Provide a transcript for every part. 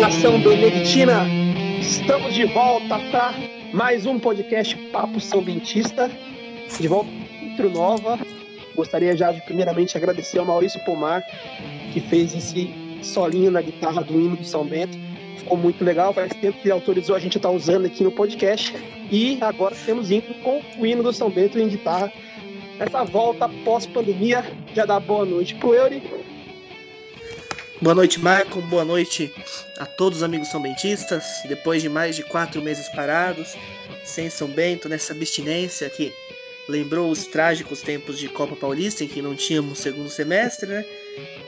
Nação benedictina! Estamos de volta para mais um podcast Papo São Bentista. De volta intro nova. Gostaria já de primeiramente agradecer ao Maurício Pomar, que fez esse solinho na guitarra do hino do São Bento. Ficou muito legal, faz tempo que ele autorizou a gente a estar usando aqui no podcast. E agora temos indo com o hino do São Bento em guitarra. Essa volta pós-pandemia já dá boa noite pro Eury. Boa noite, Marco. Boa noite a todos os amigos são bentistas. Depois de mais de quatro meses parados, sem São Bento, nessa abstinência que lembrou os trágicos tempos de Copa Paulista, em que não tínhamos segundo semestre, né?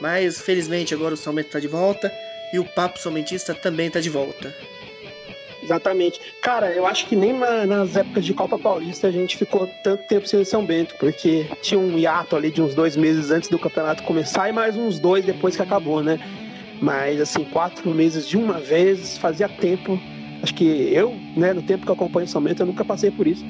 Mas felizmente agora o São Bento está de volta e o Papo São Bentista também está de volta. Exatamente. Cara, eu acho que nem nas épocas de Copa Paulista a gente ficou tanto tempo sem São Bento, porque tinha um hiato ali de uns dois meses antes do campeonato começar e mais uns dois depois que acabou, né? Mas, assim, quatro meses de uma vez fazia tempo. Acho que eu, né, no tempo que eu acompanho São Bento, eu nunca passei por isso.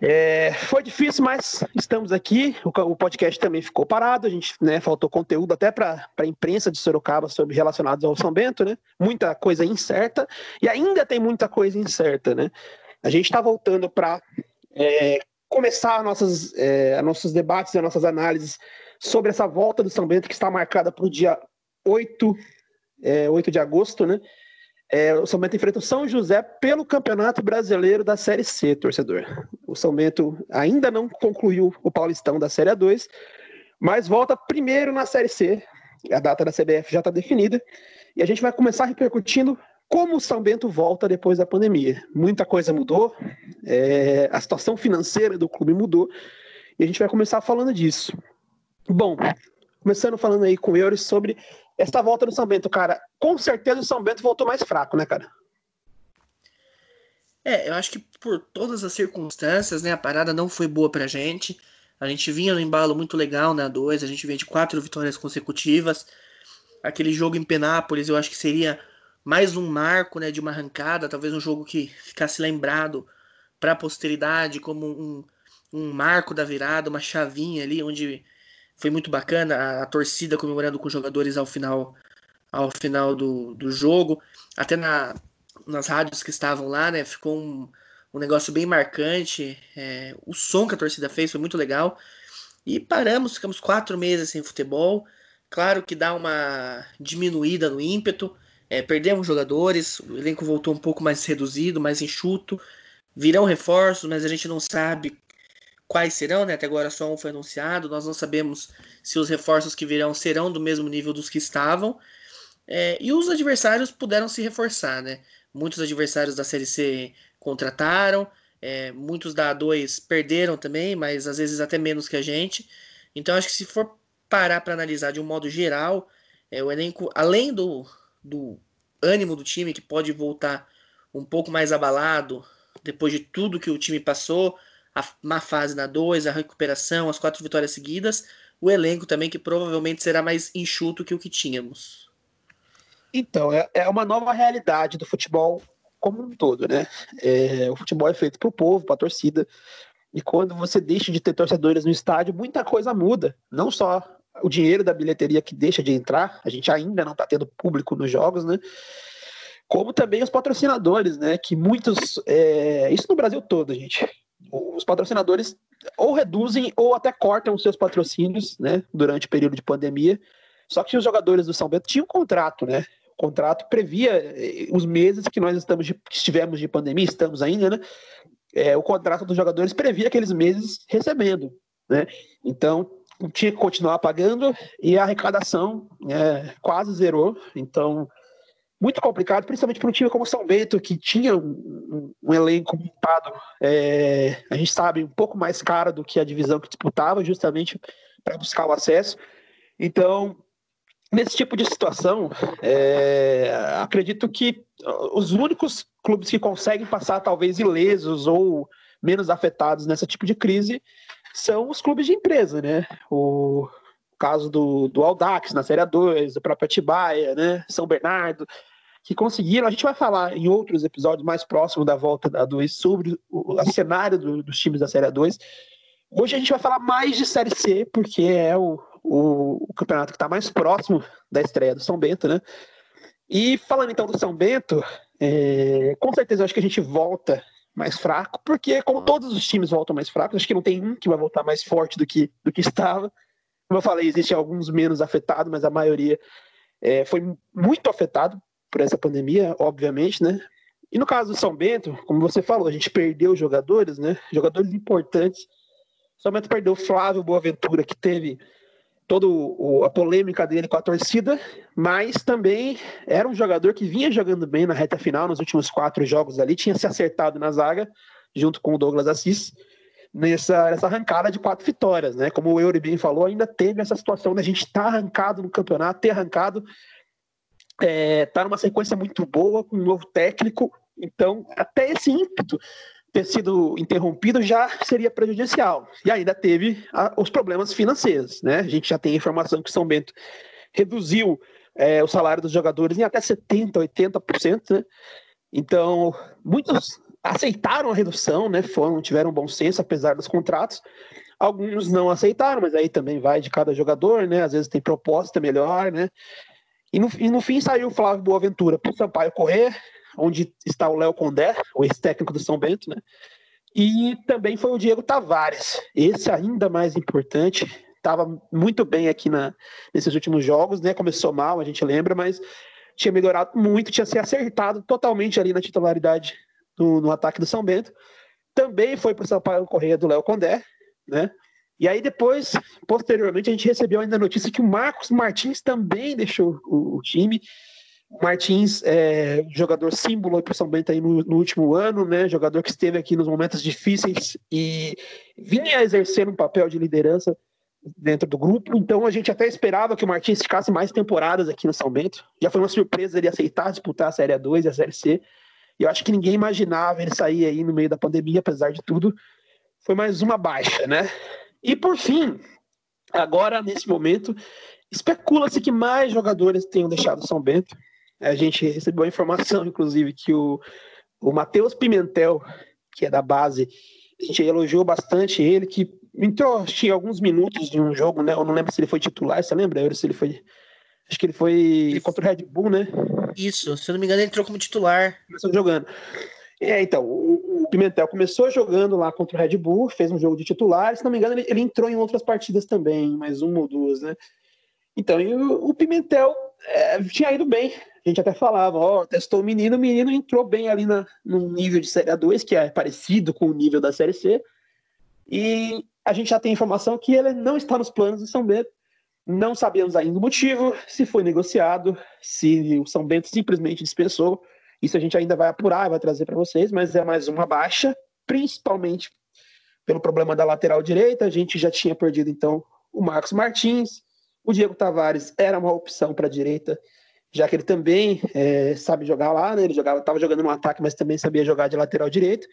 É, foi difícil, mas estamos aqui. O, o, podcast também ficou parado. A gente né, faltou conteúdo até para a imprensa de Sorocaba sobre relacionados ao São Bento, né? Muita coisa incerta e ainda tem muita coisa incerta, né? A gente está voltando para é, começar nossas, é, nossos debates e nossas análises sobre essa volta do São Bento que está marcada para o dia 8, é, 8 de agosto, né? É, o São Bento enfrenta o São José pelo Campeonato Brasileiro da Série C, torcedor. O São Bento ainda não concluiu o Paulistão da Série A2, mas volta primeiro na Série C. A data da CBF já está definida. E a gente vai começar repercutindo como o São Bento volta depois da pandemia. Muita coisa mudou, é, a situação financeira do clube mudou, e a gente vai começar falando disso. Bom, começando falando aí com o Euros sobre essa volta do São Bento, cara, com certeza o São Bento voltou mais fraco, né, cara? É, eu acho que por todas as circunstâncias, né, a parada não foi boa pra gente. A gente vinha no embalo muito legal na né, 2, a gente vinha de quatro vitórias consecutivas. Aquele jogo em Penápolis, eu acho que seria mais um marco, né, de uma arrancada, talvez um jogo que ficasse lembrado para a posteridade como um, um marco da virada, uma chavinha ali onde foi muito bacana a, a, torcida comemorando com os jogadores ao final ao final do, do jogo. Até na, nas rádios que estavam lá né ficou um, um negócio bem marcante. É, o som que a torcida fez foi muito legal. E paramos ficamos quatro meses sem futebol. Claro que dá uma diminuída no ímpeto. É, perdemos jogadores o elenco voltou um pouco mais reduzido mais enxuto. Virão reforços mas a gente não sabe quais serão, né? Até agora só um foi anunciado. Nós não sabemos se os reforços que virão serão do mesmo nível dos que estavam. É, e os adversários puderam se reforçar, né? Muitos adversários da Série C contrataram, é, muitos da A2 perderam também, mas às vezes até menos que a gente. Então acho que se for parar para analisar de um modo geral, é, o elenco, além do, do ânimo do time, que pode voltar um pouco mais abalado depois de tudo que o time passou, a má fase na 2, a recuperação, as quatro vitórias seguidas, o elenco também que provavelmente será mais enxuto que o que tínhamos. Então, é, é uma nova realidade do futebol como um todo, né? É, o futebol é feito para o povo, para a torcida, e quando você deixa de ter torcedores no estádio, muita coisa muda. Não só o dinheiro da bilheteria que deixa de entrar, a gente ainda não está tendo público nos jogos, né? Como também os patrocinadores, né? Que muitos. É, isso no Brasil todo, gente os patrocinadores ou reduzem ou até cortam seus patrocínios, né, durante o período de pandemia. Só que os jogadores do São Bento tinham um contrato, né? O contrato previa eh, os meses que nós estamos de, estivemos de pandemia, estamos ainda, né? É, o contrato dos jogadores previa aqueles meses recebendo, né? Então tinha que continuar pagando e a arrecadação é, quase zerou. Então muito complicado, principalmente para um time como São Bento, que tinha um, um, elenco montado, é, a gente sabe, um pouco mais caro do que a divisão que disputava, justamente para buscar o acesso. Então, nesse tipo de situação, é, acredito que os únicos clubes que conseguem passar talvez ilesos ou menos afetados nesse tipo de crise são os clubes de empresa, né? O, caso do, do Aldax na Série 2, o próprio Atibaia, né, São Bernardo, que conseguiram. A gente vai falar em outros episódios mais próximos da volta da 2 sobre o, o cenário do, dos times da Série 2. Hoje a gente vai falar mais de Série C, porque é o, o, o campeonato que está mais próximo da estreia do São Bento, né? E falando então do São Bento, é, com certeza eu acho que a gente volta mais fraco, porque como todos os times voltam mais fracos, acho que não tem um que vai voltar mais forte do que, do que estava. Como eu falei, existem alguns menos afetados, mas a maioria é, foi muito afetado por essa pandemia, obviamente, né? E no caso do São Bento, como você falou, a gente perdeu jogadores, né? Jogadores importantes. Somente perdeu o Flávio Boaventura, que teve toda a polêmica dele com a torcida, mas também era um jogador que vinha jogando bem na reta final, nos últimos quatro jogos ali, tinha se acertado na zaga, junto com o Douglas Assis, nessa, nessa arrancada de quatro vitórias, né? Como o Eury bem falou, ainda teve essa situação da gente estar tá arrancado no campeonato, ter arrancado, é, tá numa sequência muito boa, com um novo técnico, então até esse ímpeto ter sido interrompido já seria prejudicial. E ainda teve a, os problemas financeiros. Né? A gente já tem informação que São Bento reduziu é, o salário dos jogadores em até 70%, 80%. Né? Então, muitos aceitaram a redução, né? Foram, tiveram bom senso, apesar dos contratos. Alguns não aceitaram, mas aí também vai de cada jogador, né? Às vezes tem proposta melhor, né? E no, e no fim saiu o Flávio Boaventura para o Sampaio correr, onde está o Léo Condé, o ex-técnico do São Bento, né? E também foi o Diego Tavares, esse ainda mais importante, estava muito bem aqui na, nesses últimos jogos, né? Começou mal, a gente lembra, mas tinha melhorado muito, tinha se acertado totalmente ali na titularidade no, no ataque do São Bento. Também foi para o Sampaio Correia do Léo Condé, né? E aí depois, posteriormente, a gente recebeu ainda a notícia que o Marcos Martins também deixou o, o time. Martins é jogador símbolo para o São Bento aí no, no, último ano, né? Jogador que esteve aqui nos momentos difíceis e vinha exercendo um papel de liderança dentro do grupo. Então a gente até esperava que o Martins ficasse mais temporadas aqui no São Bento. Já foi uma surpresa ele aceitar disputar a Série A2 e a Série C. E eu acho que ninguém imaginava ele sair aí no meio da pandemia, apesar de tudo. Foi mais uma baixa, né? E por fim, agora nesse momento, especula-se que mais jogadores tenham deixado São Bento. A gente recebeu a informação, inclusive, que o, o Matheus Pimentel, que é da base, a gente elogiou bastante ele, que entrou tinha alguns minutos de um jogo, né? Eu não lembro se ele foi titular, você lembra? Se ele foi. Acho que ele foi ele... contra o Red Bull, né? Isso, se eu não me engano, ele entrou como titular. Começou jogando. É, então, o, Pimentel começou jogando lá contra o Red Bull, fez um jogo de titular, se não me engano, ele, ele entrou em outras partidas também, mais uma ou duas, né? Então, o, o Pimentel é, tinha ido bem. A gente até falava, ó, testou o menino, o menino entrou bem ali na, no nível de Série A2, que é parecido com o nível da Série C. E a gente já tem informação que ele não está nos planos do São Bento. Não sabemos ainda o motivo, se foi negociado, se o São Bento simplesmente dispensou. Isso a gente ainda vai apurar e vai trazer para vocês, mas é mais uma baixa, principalmente pelo problema da lateral direita. A gente já tinha perdido então o Marcos Martins, o Diego Tavares era uma opção para a direita, já que ele também é, sabe jogar lá, né? Ele jogava, estava jogando no ataque, mas também sabia jogar de lateral direito.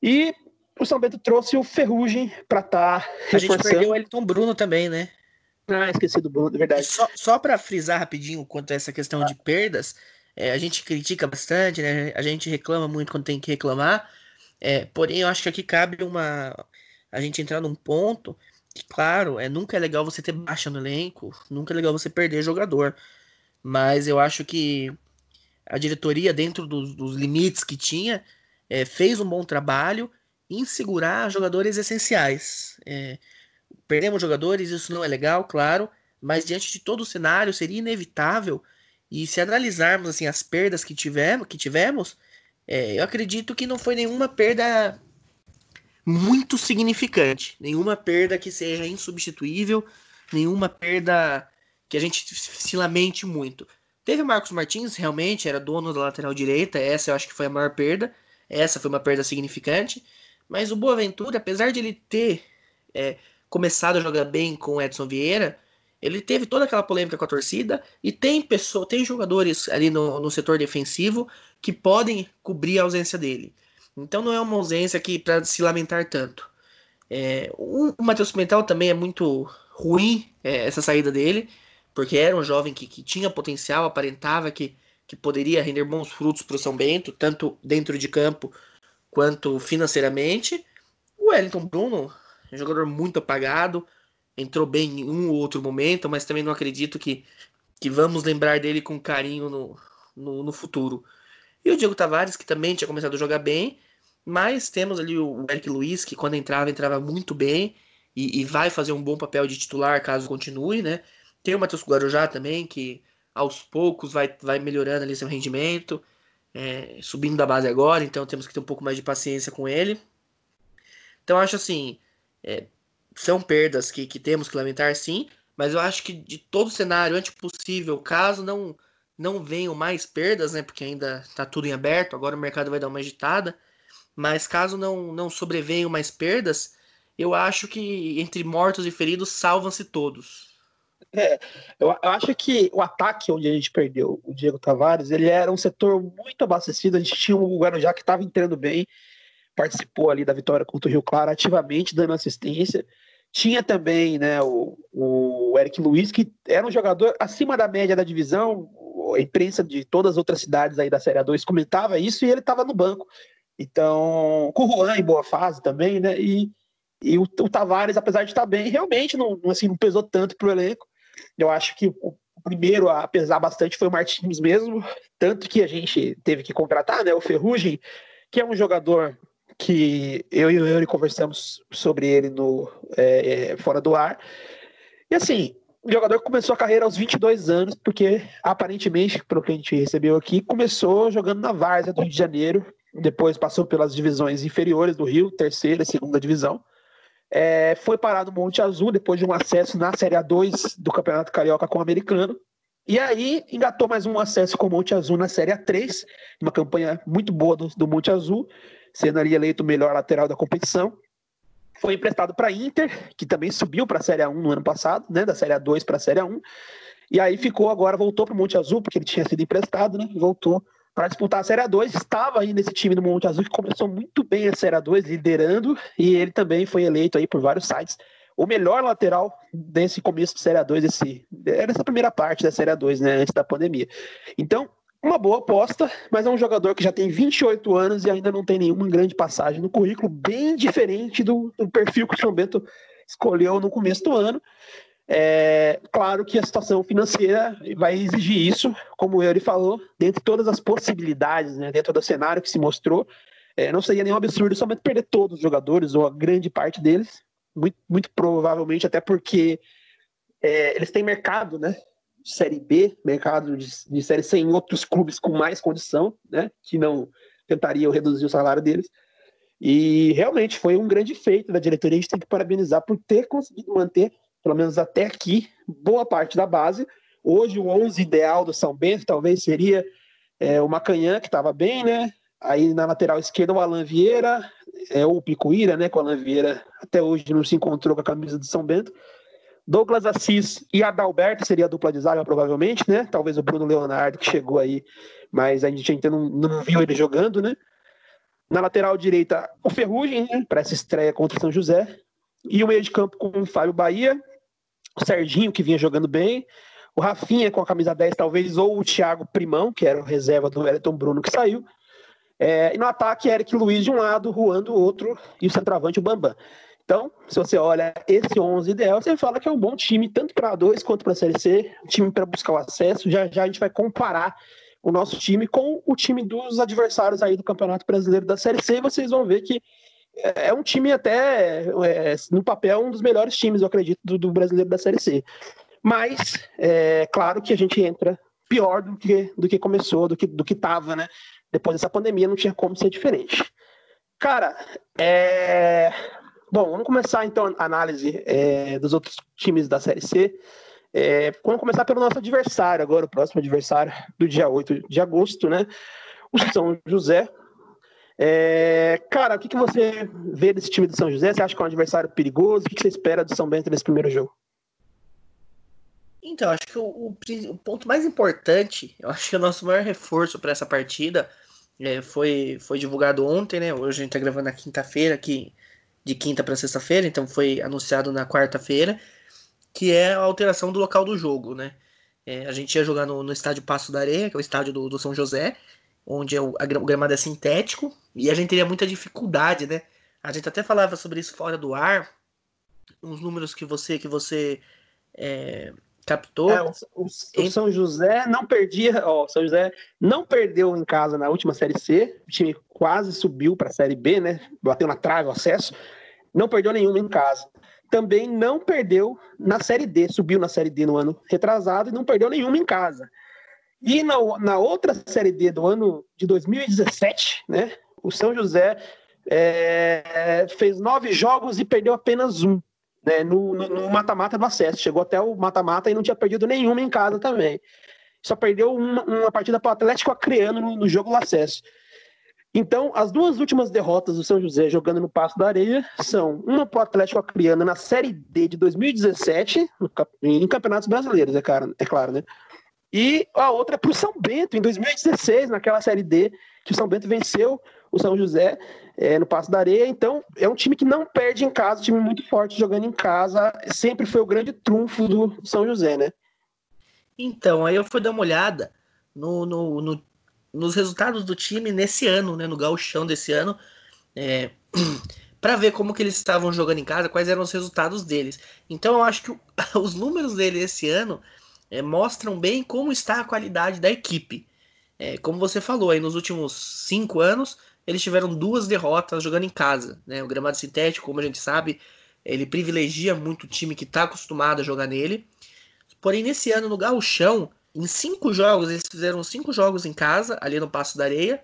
E o São Bento trouxe o Ferrugem para estar tá A gente perdeu o Elton Bruno também, né? Ah, esqueci do verdade. só, só para frisar rapidinho quanto a essa questão ah. de perdas, é, a gente critica bastante, né? A gente reclama muito quando tem que reclamar. É, porém, eu acho que aqui cabe uma. A gente entrar num ponto claro, é, nunca é legal você ter baixa no elenco, nunca é legal você perder jogador. Mas eu acho que a diretoria, dentro dos, dos limites que tinha, é, fez um bom trabalho em segurar jogadores essenciais. É, perdemos jogadores, isso não é legal, claro, mas diante de todo o cenário seria inevitável. E se analisarmos assim as perdas que tivemos, que tivemos é, eu acredito que não foi nenhuma perda muito significante. Nenhuma perda que seja insubstituível, nenhuma perda que a gente se lamente muito. Teve o Marcos Martins, realmente era dono da lateral direita, essa eu acho que foi a maior perda. Essa foi uma perda significante. Mas o Boaventura, apesar de ele ter é, começado a jogar bem com o Edson Vieira, ele teve toda aquela polêmica com a torcida e tem pessoa, tem jogadores ali no, no setor defensivo que podem cobrir a ausência dele. Então não é uma ausência que para se lamentar tanto. É, o, o Matheus Pimentel também é muito ruim é, essa saída dele, porque era um jovem que, que tinha potencial, aparentava que, que poderia render bons frutos para o São Bento, tanto dentro de campo quanto financeiramente. O Wellington Bruno, um jogador muito apagado, entrou bem em um ou outro momento, mas também não acredito que, que vamos lembrar dele com carinho no, no, no futuro. E o Diego Tavares, que também tinha começado a jogar bem, mas temos ali o Eric Luiz, que quando entrava, entrava muito bem e, e vai fazer um bom papel de titular caso continue, né? Tem o Matheus Guarujá também, que aos poucos vai, vai melhorando ali seu rendimento, é, subindo da base agora, então temos que ter um pouco mais de paciência com ele. Então acho assim, é, são perdas que, que temos que lamentar sim, mas eu acho que de todo cenário antes possível, caso não não venham mais perdas, né, porque ainda está tudo em aberto, agora o mercado vai dar uma agitada, mas caso não não sobrevenham mais perdas, eu acho que entre mortos e feridos salvam-se todos. É, eu, eu, acho que o ataque onde a gente perdeu o Diego Tavares, ele era um setor muito abastecido. A gente tinha o Guarujá que estava entrando bem, participou ali da vitória contra o Rio Claro ativamente, dando assistência. Tinha também né, o, o Eric Luiz, que era um jogador acima da média da divisão. A imprensa de todas as outras cidades aí da Série A2 comentava isso e ele estava no banco. Então, com o Juan em boa fase também, né? E, e o, o Tavares, apesar de estar bem, realmente não, assim, não pesou tanto para o elenco. Eu acho que o primeiro a pesar bastante foi o Martins mesmo, tanto que a gente teve que contratar, né, o Ferrugem, que é um jogador que eu e o Yuri conversamos sobre ele no é, fora do ar. E assim, o jogador começou a carreira aos 22 anos, porque aparentemente, pelo que a gente recebeu aqui, começou jogando na Várzea do Rio de Janeiro, depois passou pelas divisões inferiores do Rio, terceira e segunda divisão. É, foi parado no Monte Azul depois de um acesso na Série A2 do Campeonato Carioca com o americano. E aí engatou mais um acesso com o Monte Azul na Série A3, uma campanha muito boa do, do Monte Azul, sendo ali eleito o melhor lateral da competição. Foi emprestado para Inter, que também subiu para a Série A1 no ano passado, né, da Série A2 para a Série A1. E aí ficou agora, voltou para o Monte Azul, porque ele tinha sido emprestado, né? Voltou para disputar a Série A2. Estava aí nesse time do Monte Azul que começou muito bem a Série A2, liderando, e ele também foi eleito aí por vários sites o melhor lateral desse começo de Série A2, desse, dessa primeira parte da Série A2, né, antes da pandemia. Então, uma boa aposta, mas é um jogador que já tem 28 anos e ainda não tem nenhuma grande passagem no currículo, bem diferente do, do perfil que o São Bento escolheu no começo do ano. É, claro que a situação financeira vai exigir isso, como o Yuri falou, dentro de todas as possibilidades, né, dentro do cenário que se mostrou. É, não seria nenhum absurdo somente perder todos os jogadores, ou a grande parte deles, muito, muito provavelmente, até porque é, eles têm mercado, né? De série B, mercado de, de Série C em outros clubes com mais condição, né? Que não tentariam reduzir o salário deles. E realmente foi um grande feito da diretoria. A gente tem que parabenizar por ter conseguido manter pelo menos até aqui, boa parte da base. Hoje, o 11 ideal do São Bento talvez seria é, o Macanhã, que estava bem, né? Aí na lateral esquerda, o Alan Vieira, é, ou o Picuíra, né? Com o Alan Vieira até hoje não se encontrou com a camisa do São Bento. Douglas Assis e Adalberto seria a dupla de zaga, provavelmente, né? Talvez o Bruno Leonardo, que chegou aí, mas a gente ainda não, não viu ele jogando, né? Na lateral direita, o Ferrugem, né? Para essa estreia contra o São José. E o meio de campo com o Fábio Bahia, o Serginho, que vinha jogando bem, o Rafinha com a camisa 10, talvez, ou o Thiago Primão, que era o reserva do Wellington Bruno, que saiu. É, e no ataque, Eric Luiz de um lado, Juan do outro, e o centroavante, o Bambam. Então, se você olha esse 11 ideal, você fala que é um bom time, tanto para a 2 quanto para a Série C, um time para buscar o acesso. Já, já a gente vai comparar o nosso time com o time dos adversários aí do Campeonato Brasileiro da Série C, e vocês vão ver que é, é um time até, é, no papel, um dos melhores times, eu acredito, do, do brasileiro da Série C. Mas, é claro que a gente entra pior do que, do que começou, do que, do que né? Depois dessa pandemia não tinha como ser diferente. Cara, é... Bom, vamos começar então a análise é, dos outros times da Série C. É, vamos começar pelo nosso adversário agora, o próximo adversário do dia 8 de agosto, né? O São José, é, cara, o que, que você vê desse time do São José? Você acha que é um adversário perigoso? O que, que você espera do São Bento nesse primeiro jogo? Então, acho que o, o, ponto mais importante, eu acho que o nosso maior reforço para essa partida é, foi, foi divulgado ontem, né? Hoje a gente está gravando na quinta-feira, aqui de quinta para sexta-feira, então foi anunciado na quarta-feira, que é a alteração do local do jogo, né? É, a gente ia jogar no, no estádio Passo da Areia, que é o estádio do, do São José, onde é o, a, o gramado é sintético, e a gente teria muita dificuldade, né? A gente até falava sobre isso fora do ar, uns números que você que você é, captou. É, o, o, o, São José não perdia, ó, São José não perdeu em casa na última Série C, o time quase subiu para a Série B, né? Bateu na trave o acesso, não perdeu nenhuma em casa. Também não perdeu na Série D, subiu na Série D no ano retrasado e não perdeu nenhuma em casa. E na, na outra Série D do ano de 2017, né? O São José é, fez nove jogos e perdeu apenas um né, no mata-mata do acesso. Chegou até o mata-mata e não tinha perdido nenhuma em casa também. Só perdeu uma, uma partida para o Atlético Acreano no, no jogo do acesso. Então, as duas últimas derrotas do São José jogando no Passo da Areia são uma para o Atlético Acreano na Série D de 2017, em campeonatos brasileiros, é, claro, é claro, né? E a outra é para o São Bento, em 2016, naquela Série D, que o São Bento venceu o São José é, no Passo da Areia. Então, é um time que não perde em casa, um time muito forte jogando em casa. Sempre foi o grande trunfo do São José, né? Então, aí eu fui dar uma olhada no, no, no nos resultados do time nesse ano, né? No gauchão desse ano. É, para ver como que eles estavam jogando em casa, quais eram os resultados deles. Então eu acho que os números dele esse ano é, mostram bem como está a qualidade da equipe. É, como você falou, aí nos últimos cinco anos eles tiveram duas derrotas jogando em casa. Né? O gramado sintético, como a gente sabe, ele privilegia muito o time que está acostumado a jogar nele. Porém, nesse ano no Gauchão, em cinco jogos, eles fizeram cinco jogos em casa, ali no Passo da Areia.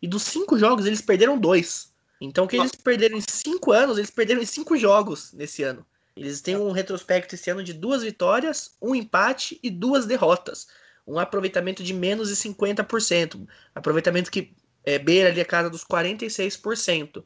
E dos cinco jogos, eles perderam dois. Então, o que eles perderam em cinco anos, eles perderam em cinco jogos nesse ano. Eles têm um retrospecto esse ano de duas vitórias, um empate e duas derrotas. Um aproveitamento de menos de 50%. Aproveitamento que é, beira ali a casa dos 46%.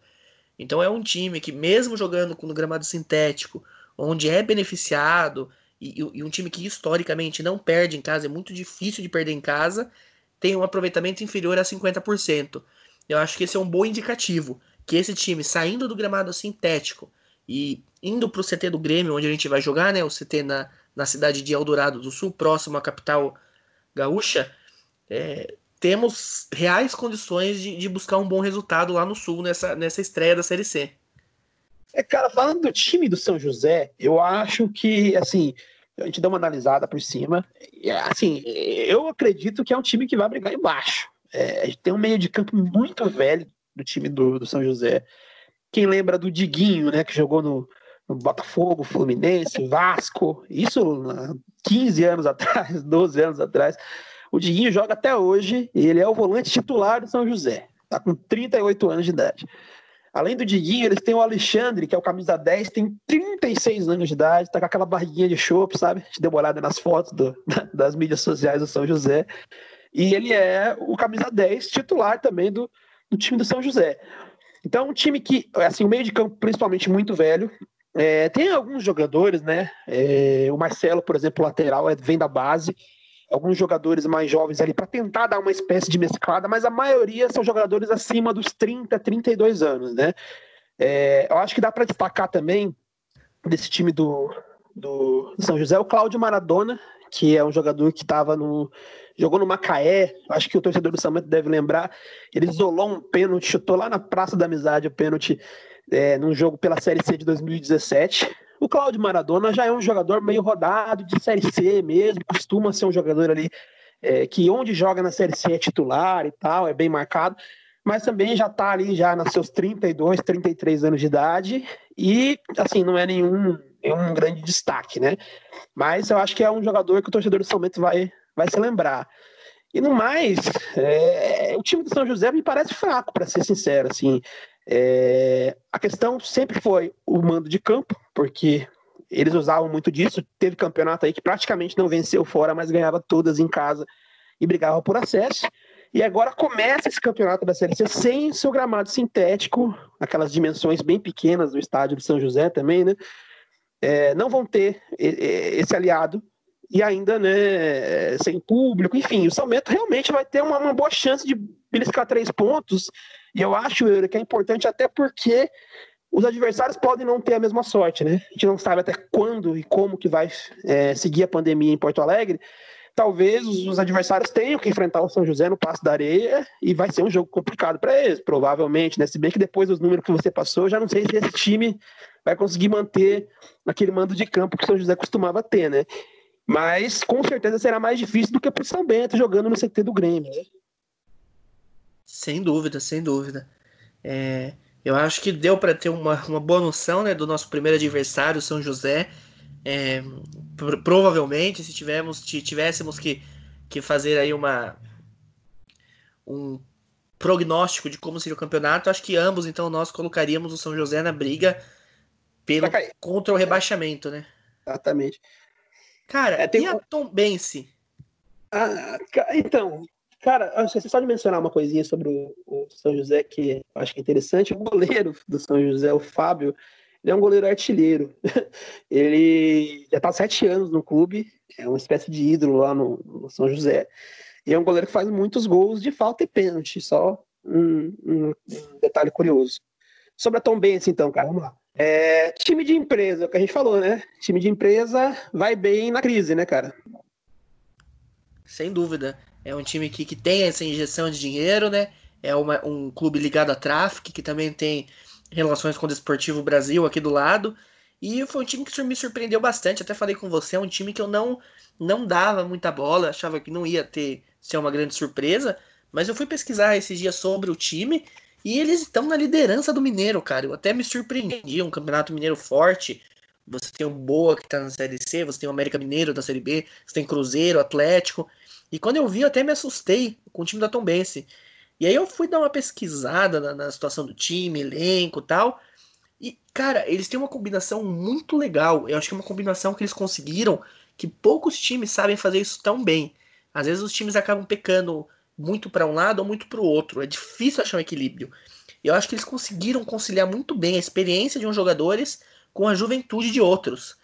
Então é um time que, mesmo jogando no gramado sintético, onde é beneficiado, e, e, um time que historicamente não perde em casa, é muito difícil de perder em casa, tem um aproveitamento inferior a 50%. Eu acho que esse é um bom indicativo, que esse time saindo do gramado sintético e indo para o CT do Grêmio, onde a gente vai jogar, né, o CT na, na cidade de Eldorado do Sul, próximo à capital gaúcha, é, temos reais condições de, de, buscar um bom resultado lá no Sul nessa, nessa estreia da Série C. É, cara, falando do time do São José, eu acho que, assim, a gente dá uma analisada por cima. Assim, eu acredito que é um time que vai brigar embaixo. É, tem um meio de campo muito velho do time do, do São José. Quem lembra do Diguinho, né, que jogou no, no Botafogo, Fluminense, Vasco, isso 15 anos atrás, 12 anos atrás. O Diguinho joga até hoje e ele é o volante titular do São José. Está com 38 anos de idade. Além do Diguinho, eles têm o Alexandre, que é o camisa 10, tem 36 anos de idade, está com aquela barriguinha de chope, sabe? A gente deu uma olhada nas fotos do, das mídias sociais do São José. E ele é o camisa 10 titular também do, do time do São José. Então, um time que, assim, o meio de campo principalmente muito velho. É, tem alguns jogadores, né? É, o Marcelo, por exemplo, lateral, é, vem da base alguns jogadores mais jovens ali para tentar dar uma espécie de mesclada, mas a maioria são jogadores acima dos 30, 32 anos, né? É, eu acho que dá para destacar também desse time do, do São José o Cláudio Maradona, que é um jogador que estava no jogou no Macaé, acho que o torcedor do São Bento deve lembrar, ele isolou um pênalti, chutou lá na Praça da Amizade o pênalti é, num jogo pela Série C de 2017. O Cláudio Maradona já é um jogador meio rodado de Série C mesmo, costuma ser um jogador ali é, que onde joga na Série C é titular e tal, é bem marcado, mas também já está ali já nos seus 32, 33 anos de idade e, assim, não é nenhum, nenhum grande destaque, né? Mas eu acho que é um jogador que o torcedor do São Bento vai, vai se lembrar. E no mais, é, o time do São José me parece fraco, para ser sincero. Assim, é, a questão sempre foi o mando de campo, porque eles usavam muito disso. Teve campeonato aí que praticamente não venceu fora, mas ganhava todas em casa e brigava por acesso. E agora começa esse campeonato da Série C sem seu gramado sintético, aquelas dimensões bem pequenas do estádio de São José também, né? É, não vão ter esse aliado e ainda né, sem público, enfim, o São Bento realmente vai ter uma, uma boa chance de beliscar três pontos, e eu acho que é importante até porque os adversários podem não ter a mesma sorte, né? A gente não sabe até quando e como que vai é, seguir a pandemia em Porto Alegre. Talvez os, os, adversários tenham que enfrentar o São José no Passo da Areia e vai ser um jogo complicado para eles, provavelmente, né? Se bem que depois dos números que você passou, já não sei se esse time vai conseguir manter aquele mando de campo que o São José costumava ter, né? Mas com certeza será mais difícil do que pro São Bento jogando no CT do Grêmio, né? Sem dúvida, sem dúvida. É, eu acho que deu para ter uma, uma boa noção né, do nosso primeiro adversário, São José. É, provavelmente, se tivéssemos, tivéssemos que, que fazer aí uma um prognóstico de como seria o campeonato, acho que ambos, então, nós colocaríamos o São José na briga pelo, contra o rebaixamento, né? Exatamente. Cara, é, tem e a Tom Bense? Ah, então, cara, só de mencionar uma coisinha sobre o, o, São José que eu acho que é interessante. O goleiro do São José, o Fábio, ele é um goleiro artilheiro. ele já está sete anos no clube, é uma espécie de ídolo lá no, no, São José. E é um goleiro que faz muitos gols de falta e pênalti, só um, um, detalhe curioso. Sobre a Tom Bense, então, cara, vamos lá. É, time de empresa, é o que a gente falou, né? Time de empresa vai bem na crise, né, cara? Sem dúvida. É um time que, que tem essa injeção de dinheiro, né? É uma, um clube ligado a tráfico, que também tem relações com o Desportivo Brasil aqui do lado. E foi um time que me surpreendeu bastante. Até falei com você, é um time que eu não, não dava muita bola, achava que não ia ter ser uma grande surpresa. Mas eu fui pesquisar esses dias sobre o time e eles estão na liderança do Mineiro, cara. Eu até me surpreendi. Um campeonato mineiro forte. Você tem o Boa que tá na Série C, você tem o América Mineiro da Série B, você tem Cruzeiro, Atlético. E quando eu vi, eu até me assustei com o time da Tombense. E aí eu fui dar uma pesquisada na, na situação do time, elenco e tal. E, cara, eles têm uma combinação muito legal. Eu acho que é uma combinação que eles conseguiram que poucos times sabem fazer isso tão bem. Às vezes os times acabam pecando muito para um lado ou muito para o outro. É difícil achar um equilíbrio. Eu acho que eles conseguiram conciliar muito bem a experiência de uns jogadores com a juventude de outros.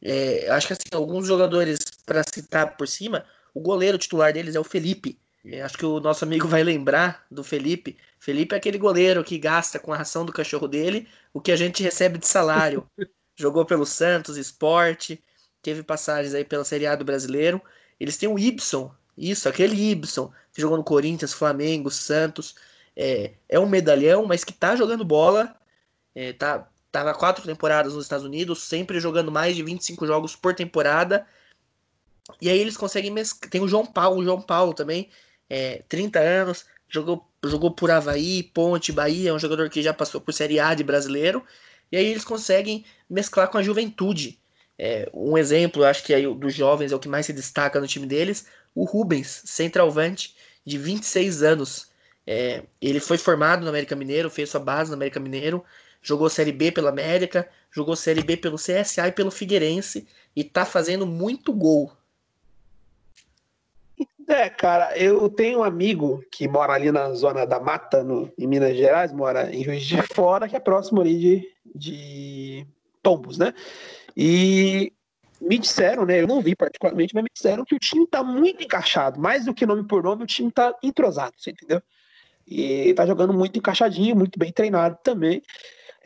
É, acho que assim, alguns jogadores, para citar por cima, o goleiro titular deles é o Felipe. É, acho que o nosso amigo vai lembrar do Felipe. Felipe é aquele goleiro que gasta com a ração do cachorro dele o que a gente recebe de salário. Jogou pelo Santos, Esporte, teve passagens aí pela Série A do Brasileiro. Eles têm o Ibson, isso, aquele Ibson, que jogou no Corinthians, Flamengo, Santos. É, é um medalhão, mas que tá jogando bola. É, tá, tava quatro temporadas nos Estados Unidos, sempre jogando mais de 25 jogos por temporada. E aí eles conseguem mesclar. Tem o João Paulo, o João Paulo também, é, 30 anos, jogou, jogou por Havaí, Ponte, Bahia, é um jogador que já passou por Série A de brasileiro. E aí eles conseguem mesclar com a juventude. É, um exemplo, acho que aí dos jovens é o que mais se destaca no time deles, o Rubens, centralvante de 26 anos. É, ele foi formado no América Mineiro, fez sua base no América Mineiro, jogou Série B pela América, jogou Série B pelo CSA e pelo Figueirense e tá fazendo muito gol. É, cara, eu tenho um amigo que mora ali na zona da Mata, no, em Minas Gerais, mora em Juiz de Fora, que é próximo ali de, de Tombos, né? E me disseram, né? Eu não vi particularmente, mas me disseram que o time tá muito encaixado. Mais do que nome por nome, o time tá entrosado, você entendeu? E tá jogando muito encaixadinho, muito bem treinado também.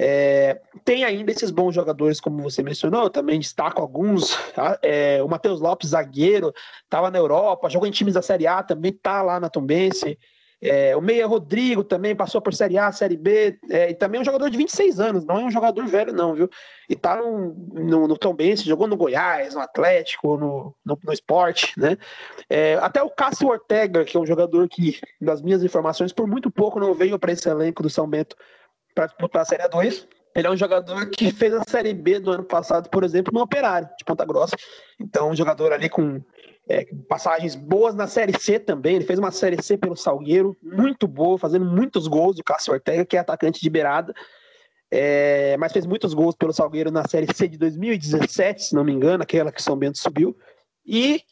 É, tem ainda esses bons jogadores, como você mencionou, eu também destaco alguns. Tá? É, o Matheus Lopes, zagueiro, estava na Europa, jogou em times da Série A, também tá lá na Tombense. É, o Meia Rodrigo também passou por Série A, Série B, é, e também é um jogador de 26 anos, não é um jogador velho, não, viu? E tá no, no, no Tom Benz, jogou no Goiás, no Atlético, no, no, no esporte, né? É, até o Cássio Ortega, que é um jogador que, das minhas informações, por muito pouco não veio para esse elenco do São Bento para disputar a Série 2. Ele é um jogador que fez a Série B do ano passado, por exemplo, no Operário de Ponta Grossa. Então, um jogador ali com é, passagens boas na Série C também. Ele fez uma Série C pelo Salgueiro, muito boa, fazendo muitos gols. O Cássio Ortega, que é atacante de beirada, é, mas fez muitos gols pelo Salgueiro na Série C de 2017, se não me engano, aquela que São Bento subiu. E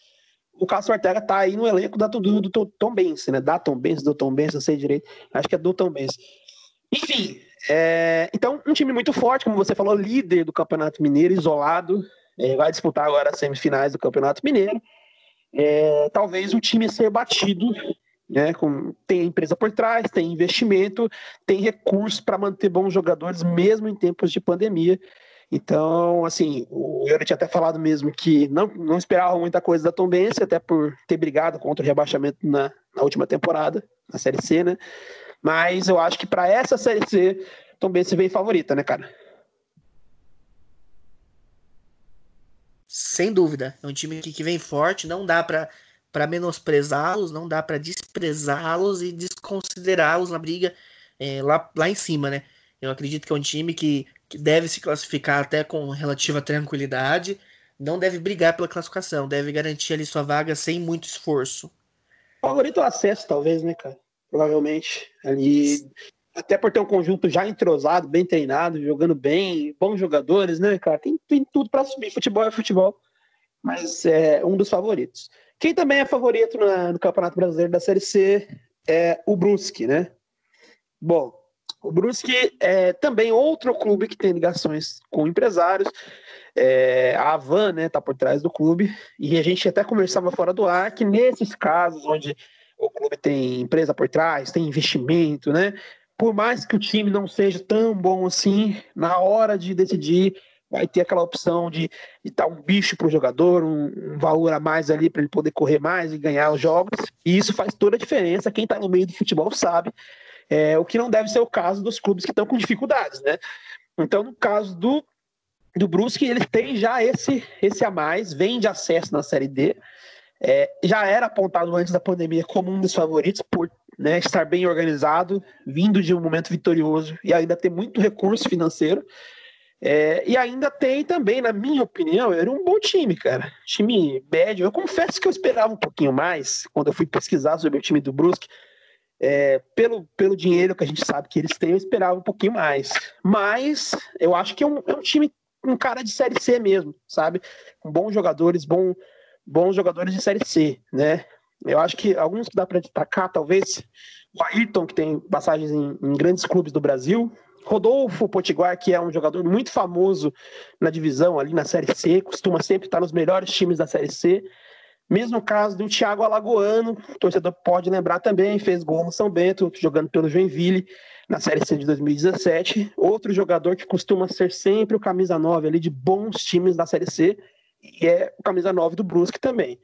o Cássio Ortega tá aí no elenco da, do, do, do Tom Benz, né? Da Tom Benz, do Tom Benz, não sei direito. Acho que é do Tom Benz. Enfim, é, então, um time muito forte, como você falou, líder do Campeonato Mineiro, isolado. É, vai disputar agora as semifinais do Campeonato Mineiro é, talvez o time ser batido, né? Com, tem empresa por trás, tem investimento, tem recurso para manter bons jogadores mesmo em tempos de pandemia. Então, assim, o Yuri tinha até falado mesmo que não, não esperava muita coisa da Tombense, até por ter brigado contra o rebaixamento na, na última temporada, na Série C, né? Mas eu acho que para essa Série C, Tombense vem favorita, né, cara? Sem dúvida. É um time que, vem forte, não dá para para menosprezá-los, não dá para desprezá-los e desconsiderá-los na briga é, lá, lá em cima, né? Eu acredito que é um time que, que deve se classificar até com relativa tranquilidade, não deve brigar pela classificação, deve garantir ali sua vaga sem muito esforço. Favorito acesso, talvez, né, cara? Provavelmente. Ali. Até por ter um conjunto já entrosado, bem treinado, jogando bem, bons jogadores, né, cara? Tem, tem tudo para subir. Futebol é futebol. Mas é um dos favoritos. Quem também é favorito na, no Campeonato Brasileiro da Série C é o Brusque, né? Bom, o Brusque é também outro clube que tem ligações com empresários. É, a Avan, né, tá por trás do clube. E a gente até conversava fora do ar que nesses casos onde o clube tem empresa por trás, tem investimento, né? Por mais que o time não seja tão bom assim, na hora de decidir vai ter aquela opção de, de dar um bicho para o jogador, um, um, valor a mais ali para ele poder correr mais e ganhar os jogos. E isso faz toda a diferença. Quem está no meio do futebol sabe. É, o que não deve ser o caso dos clubes que estão com dificuldades, né? Então, no caso do, do Brusque, ele tem já esse, esse a mais, vem de acesso na Série D. É, já era apontado antes da pandemia como um dos favoritos por né, estar bem organizado, vindo de um momento vitorioso e ainda ter muito recurso financeiro. É, e ainda tem também, na minha opinião, era um bom time, cara. Time médio. Eu confesso que eu esperava um pouquinho mais quando eu fui pesquisar sobre o time do Brusque. É, pelo, pelo dinheiro que a gente sabe que eles têm, eu esperava um pouquinho mais. Mas eu acho que é um, é um time um cara de Série C mesmo, sabe? Com bons jogadores, bom, bons jogadores de Série C, né? Eu acho que alguns que dá para destacar, talvez o Ayrton, que tem passagens em, em grandes clubes do Brasil, Rodolfo Potiguar, que é um jogador muito famoso na divisão ali na Série C, costuma sempre estar nos melhores times da Série C. Mesmo caso do Thiago Alagoano, o torcedor pode lembrar também, fez gol no São Bento, jogando pelo Joinville na Série C de 2017. Outro jogador que costuma ser sempre o camisa 9 ali de bons times da Série C, e é o camisa 9 do Brusque também.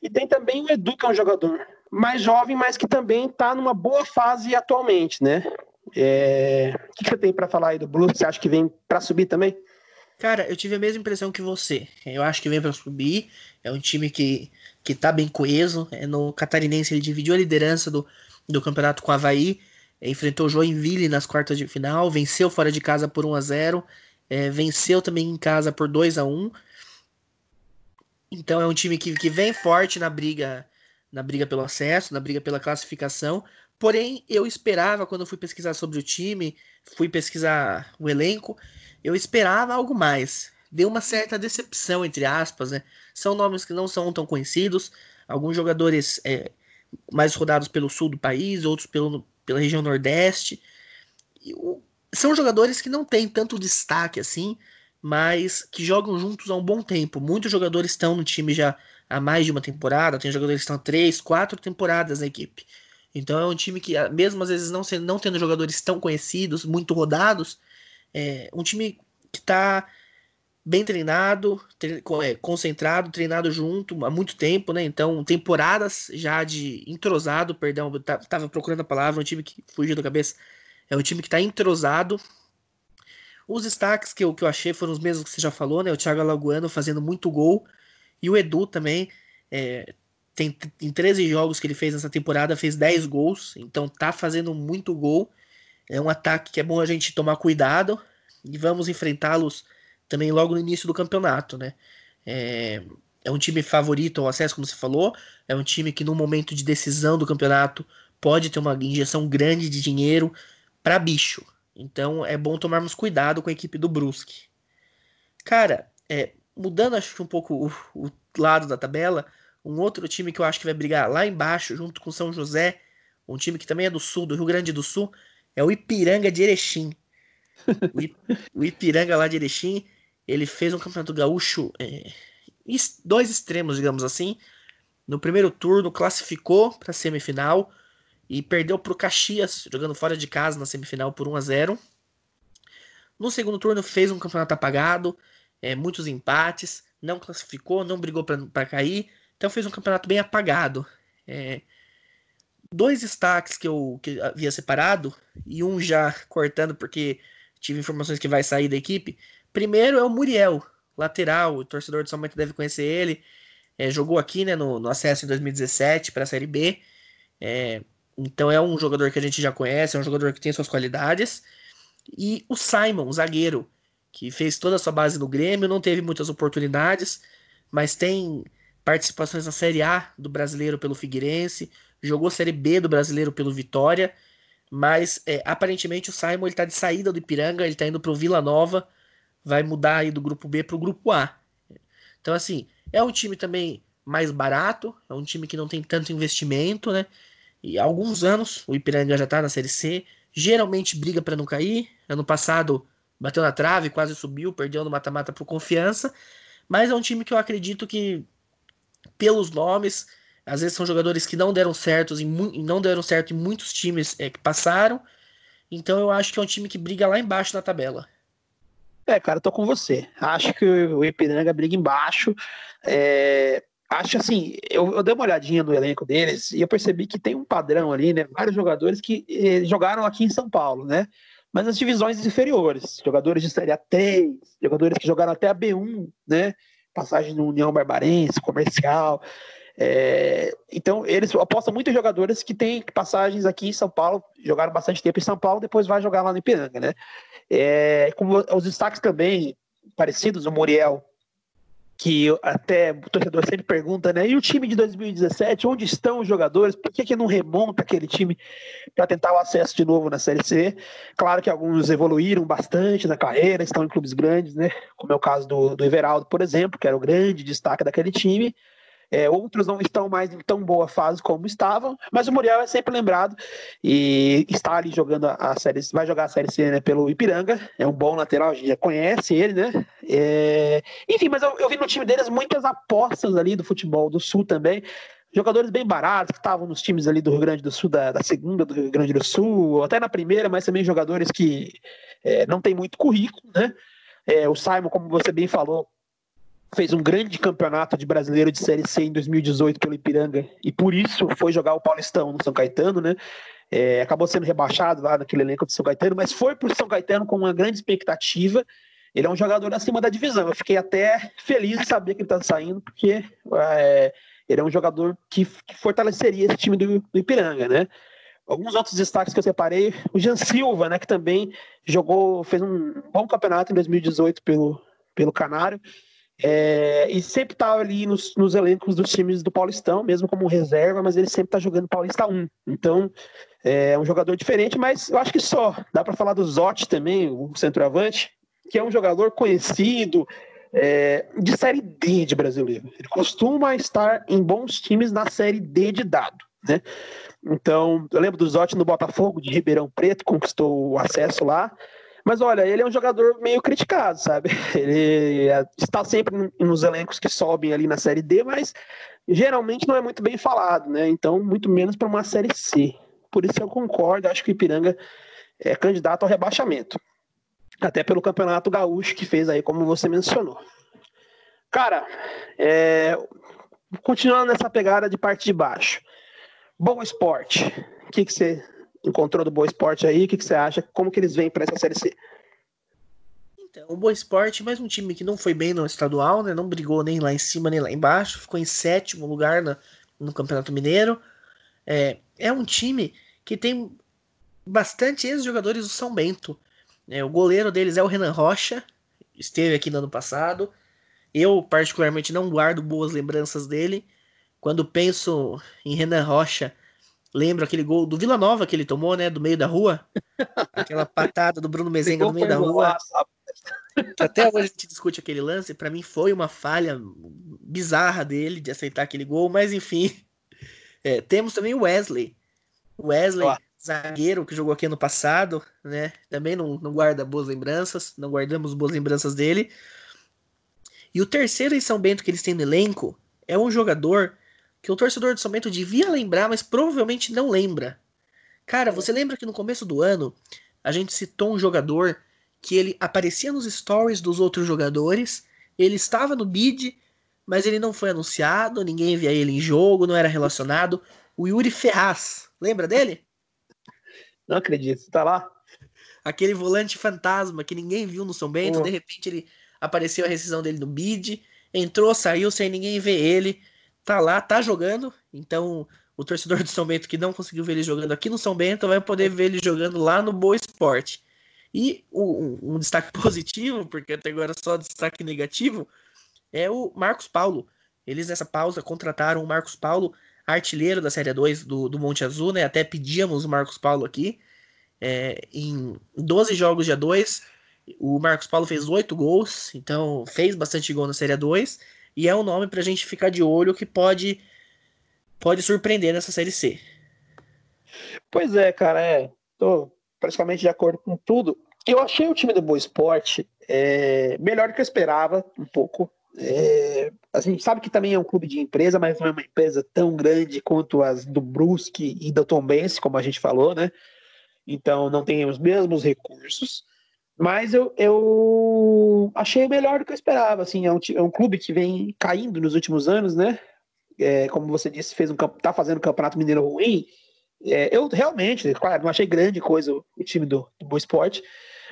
E tem também o Edu, que é um jogador mais jovem, mas que também está numa boa fase atualmente, né? É... O que você tem para falar aí do Blues? Você acha que vem para subir também? Cara, eu tive a mesma impressão que você. Eu acho que vem para subir. É um time que, que tá bem coeso. É no Catarinense ele dividiu a liderança do, do campeonato com o Havaí. É, enfrentou o Joinville nas quartas de final. Venceu fora de casa por 1 a 0 é, Venceu também em casa por 2 a 1 Então é um time que, que vem forte na briga na briga pelo acesso, na briga pela classificação. Porém, eu esperava, quando eu fui pesquisar sobre o time, fui pesquisar o elenco, eu esperava algo mais. Deu uma certa decepção, entre aspas, né? São nomes que não são tão conhecidos, alguns jogadores é, mais rodados pelo sul do país, outros pelo, pela região nordeste. O, são jogadores que não têm tanto destaque assim, mas que jogam juntos há um bom tempo. Muitos jogadores estão no time já há mais de uma temporada, tem jogadores que estão três, quatro temporadas na equipe. Então é um time que, mesmo às vezes não, sendo, não tendo jogadores tão conhecidos, muito rodados, é um time que está bem treinado, tre é, concentrado, treinado junto há muito tempo, né? Então, temporadas já de entrosado, perdão, tava procurando a palavra, um time que fugiu da cabeça. É um time que está entrosado. Os destaques que eu, que eu achei foram os mesmos que você já falou, né? O Thiago Alagoano fazendo muito gol. E o Edu também é, tem em 13 jogos que ele fez nessa temporada, fez 10 gols, então tá fazendo muito gol. É um ataque que é bom a gente tomar cuidado e vamos enfrentá-los também logo no início do campeonato, né? É, é um time favorito ao acesso, como você falou, é um time que no momento de decisão do campeonato pode ter uma injeção grande de dinheiro para bicho. Então é bom tomarmos cuidado com a equipe do Brusque. Cara, é, mudando acho um pouco o, o lado da tabela, um outro time que eu acho que vai brigar lá embaixo, junto com São José, um time que também é do sul, do Rio Grande do Sul, é o Ipiranga de Erechim. o Ipiranga lá de Erechim, ele fez um campeonato gaúcho, é, dois extremos, digamos assim. No primeiro turno, classificou para a semifinal e perdeu para o Caxias, jogando fora de casa na semifinal por 1 a 0 No segundo turno, fez um campeonato apagado, é, muitos empates, não classificou, não brigou para cair então fez um campeonato bem apagado. É, dois destaques que eu que havia separado, e um já cortando porque tive informações que vai sair da equipe. Primeiro é o Muriel. lateral, o torcedor de São Bento deve conhecer ele. É, jogou aqui né, no, no acesso em 2017 para a Série B. É, então é um jogador que a gente já conhece, é um jogador que tem suas qualidades. E o Simon, zagueiro, que fez toda a sua base no Grêmio, não teve muitas oportunidades, mas tem participações na Série A do brasileiro pelo Figueirense, jogou Série B do brasileiro pelo Vitória, mas é, aparentemente o Simon está de saída do Ipiranga, ele está indo para o Vila Nova, vai mudar aí do grupo B para o grupo A. Então, assim, é um time também mais barato, é um time que não tem tanto investimento, né? E há alguns anos o Ipiranga já está na Série C, geralmente briga para não cair. Ano passado bateu na trave, quase subiu, perdeu no mata-mata por confiança, mas é um time que eu acredito que pelos nomes, às vezes são jogadores que não deram certo em, não deram certo em muitos times é, que passaram. Então eu acho que é um time que briga lá embaixo na tabela. É, cara, tô com você. Acho que o Ipiranga briga embaixo. É, acho assim, eu, eu, dei uma olhadinha no elenco deles e eu percebi que tem um padrão ali, né? Vários jogadores que eh, jogaram aqui em São Paulo, né? Mas nas divisões inferiores, jogadores de Série A3, jogadores que jogaram até a B1, né? Passagem no União Barbarense, comercial. É, então, eles apostam muito em jogadores que têm passagens aqui em São Paulo, jogaram bastante tempo em São Paulo, depois vai jogar lá no Ipiranga, né? É, como os destaques também parecidos, o Muriel, que até o torcedor sempre pergunta, né? E o time de 2017, onde estão os jogadores? Por que, que não remonta aquele time para tentar o acesso de novo na Série C? Claro que alguns evoluíram bastante na carreira, estão em clubes grandes, né? Como é o caso do, do Everaldo, por exemplo, que era o grande destaque daquele time. É, outros não estão mais em tão boa fase como estavam, mas o Muriel é sempre lembrado e está ali jogando a, série, vai jogar a série C né, pelo Ipiranga, é um bom lateral, a gente já conhece ele, né? É, enfim, mas eu, eu vi no time deles muitas apostas ali do futebol do Sul também jogadores bem baratos que estavam nos times ali do Rio Grande do Sul, da, da, segunda do Rio Grande do Sul, até na primeira, mas também jogadores que é, não tem muito currículo, né? É, o Simon, como você bem falou, fez um grande campeonato de brasileiro de Série C em 2018 pelo Ipiranga e por isso foi jogar o Paulistão no São Caetano, né? É, acabou sendo rebaixado lá naquele elenco de São Caetano, mas foi para o São Caetano com uma grande expectativa. Ele é um jogador acima da divisão. Eu fiquei até feliz de saber que ele está saindo, porque é, ele é um jogador que, que, fortaleceria esse time do, do Ipiranga, né? Alguns outros destaques que eu separei, o Jean Silva, né, que também jogou, fez um bom campeonato em 2018 pelo, pelo Canário. É, e sempre tá ali nos, nos, elencos dos times do Paulistão, mesmo como reserva, mas ele sempre tá jogando Paulista 1. Então, é um jogador diferente, mas eu acho que só. Dá para falar do Zotti também, o centroavante, que é um jogador conhecido é, de Série D de brasileiro. Ele costuma estar em bons times na Série D de dado, né? Então, eu lembro do Zotti no Botafogo, de Ribeirão Preto, conquistou o acesso lá. Mas olha, ele é um jogador meio criticado, sabe? Ele é, está sempre nos elencos que sobem ali na Série D, mas geralmente não é muito bem falado, né? Então, muito menos para uma Série C. Por isso eu concordo, acho que o Ipiranga é candidato ao rebaixamento. Até pelo Campeonato Gaúcho que fez aí, como você mencionou. Cara, é... continuando nessa pegada de parte de baixo. Bom esporte. O que, que você encontrou do Boa Esporte aí? O que, que você acha? Como que eles vêm para essa Série C? Então, o Boa Esporte, mais um time que não foi bem no estadual, né? Não brigou nem lá em cima nem lá embaixo, ficou em sétimo lugar no, no Campeonato Mineiro. É, é um time que tem bastante ex-jogadores do São Bento. É, o goleiro deles é o Renan Rocha, esteve aqui no ano passado. Eu, particularmente, não guardo boas lembranças dele. Quando penso em Renan Rocha, Lembra aquele gol do Vila Nova que ele tomou, né? Do meio da rua? Aquela patada do Bruno Mezenga no meio da rua. Que até hoje a gente discute aquele lance. Para mim foi uma falha bizarra dele de aceitar aquele gol, mas enfim. É, temos também o Wesley. Wesley, zagueiro que jogou aqui ano passado, né? Também não, não guarda boas lembranças. Não guardamos boas lembranças dele. E o terceiro em São Bento que eles têm no elenco é um jogador que o torcedor do São Bento devia lembrar, mas provavelmente não lembra. Cara, você lembra que no começo do ano a gente citou um jogador que ele aparecia nos stories dos outros jogadores, ele estava no bid, mas ele não foi anunciado, ninguém via ele em jogo, não era relacionado. O Yuri Ferraz, lembra dele? Não acredito, tá lá? Aquele volante fantasma que ninguém viu no São Bento, de repente ele apareceu a rescisão dele no bid, entrou, saiu sem ninguém ver ele, tá lá, tá jogando, então o torcedor do São Bento que não conseguiu ver ele jogando aqui no São Bento vai poder ver ele jogando lá no Boa Esporte. E um, um destaque positivo, porque até agora só destaque negativo, é o Marcos Paulo. Eles nessa pausa contrataram o Marcos Paulo, artilheiro da Série 2 do, do Monte Azul, né? Até pedíamos o Marcos Paulo aqui. É, em 12 jogos de A2, o Marcos Paulo fez 8 gols, então fez bastante gol na Série 2 e é um nome para a gente ficar de olho que pode pode surpreender nessa Série C. Pois é, cara, é. Tô praticamente de acordo com tudo. Eu achei o time do Boa Esporte é, melhor do que eu esperava, um pouco. É, a gente sabe que também é um clube de empresa, mas não é uma empresa tão grande quanto as do Brusque e do Tombense, como a gente falou, né? Então não tem os mesmos recursos. Mas eu, eu achei melhor do que eu esperava. Assim, é um, é um clube que vem caindo nos últimos anos, né? É, como você disse, fez um tá fazendo um campeonato mineiro ruim. É, eu realmente, claro, não achei grande coisa o, time do, do Boa Esporte.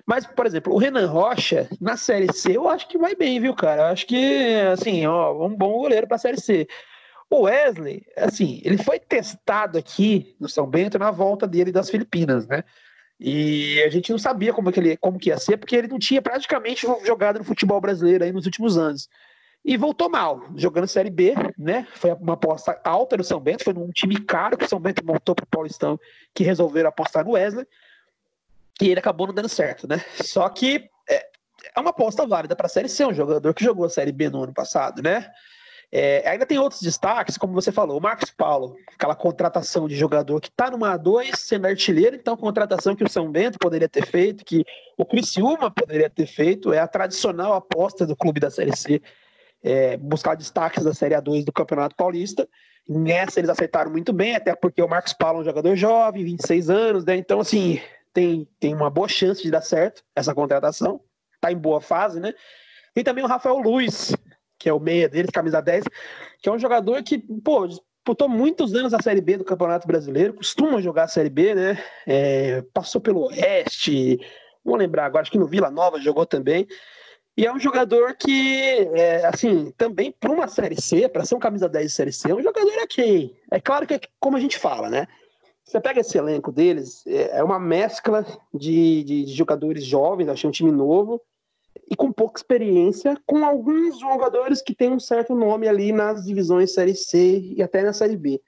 Mas, por exemplo, o Renan Rocha, na Série C, eu acho que vai bem, viu, cara? Eu acho que, assim, ó, um bom goleiro para a Série C. O Wesley, assim, ele foi testado aqui no São Bento na volta dele das Filipinas, né? E a gente não sabia como, que ele, como que ia ser, porque ele não tinha praticamente jogado no futebol brasileiro aí nos últimos anos. E voltou mal, jogando Série B, né? Foi uma aposta alta no São Bento, foi num time caro que o São Bento montou para o Paulistão, que resolveram apostar no Wesley. E ele acabou não dando certo, né? Só que é, é uma aposta válida para a Série C, um jogador que jogou a Série B no ano passado, né? É, ainda tem outros destaques, como você falou, o Marcos Paulo, aquela contratação de jogador que está numa A2 sendo artilheiro, então contratação que o São Bento poderia ter feito, que o Criciúma poderia ter feito, é a tradicional aposta do clube da Série C, é, buscar destaques da Série A2 do Campeonato Paulista. Nessa eles acertaram muito bem, até porque o Marcos Paulo é um jogador jovem, 26 anos, né? Então, assim, tem, tem uma boa chance de dar certo essa contratação, está em boa fase, né? E também o Rafael Luiz, que é o meia deles, camisa 10, que é um jogador que, pô, disputou muitos anos a Série B do Campeonato Brasileiro, costuma jogar a Série B, né? É, passou pelo Oeste, vou lembrar agora, acho que no Vila Nova jogou também. E é um jogador que, é, assim, também para uma Série C, para ser um camisa 10 de Série C, é um jogador ok. É claro que, é como a gente fala, né? Você pega esse elenco deles, é, é uma mescla de, de, de jogadores jovens, achei um time novo, e com pouca experiência, com alguns jogadores que têm um certo nome ali nas divisões Série C e até na Série B.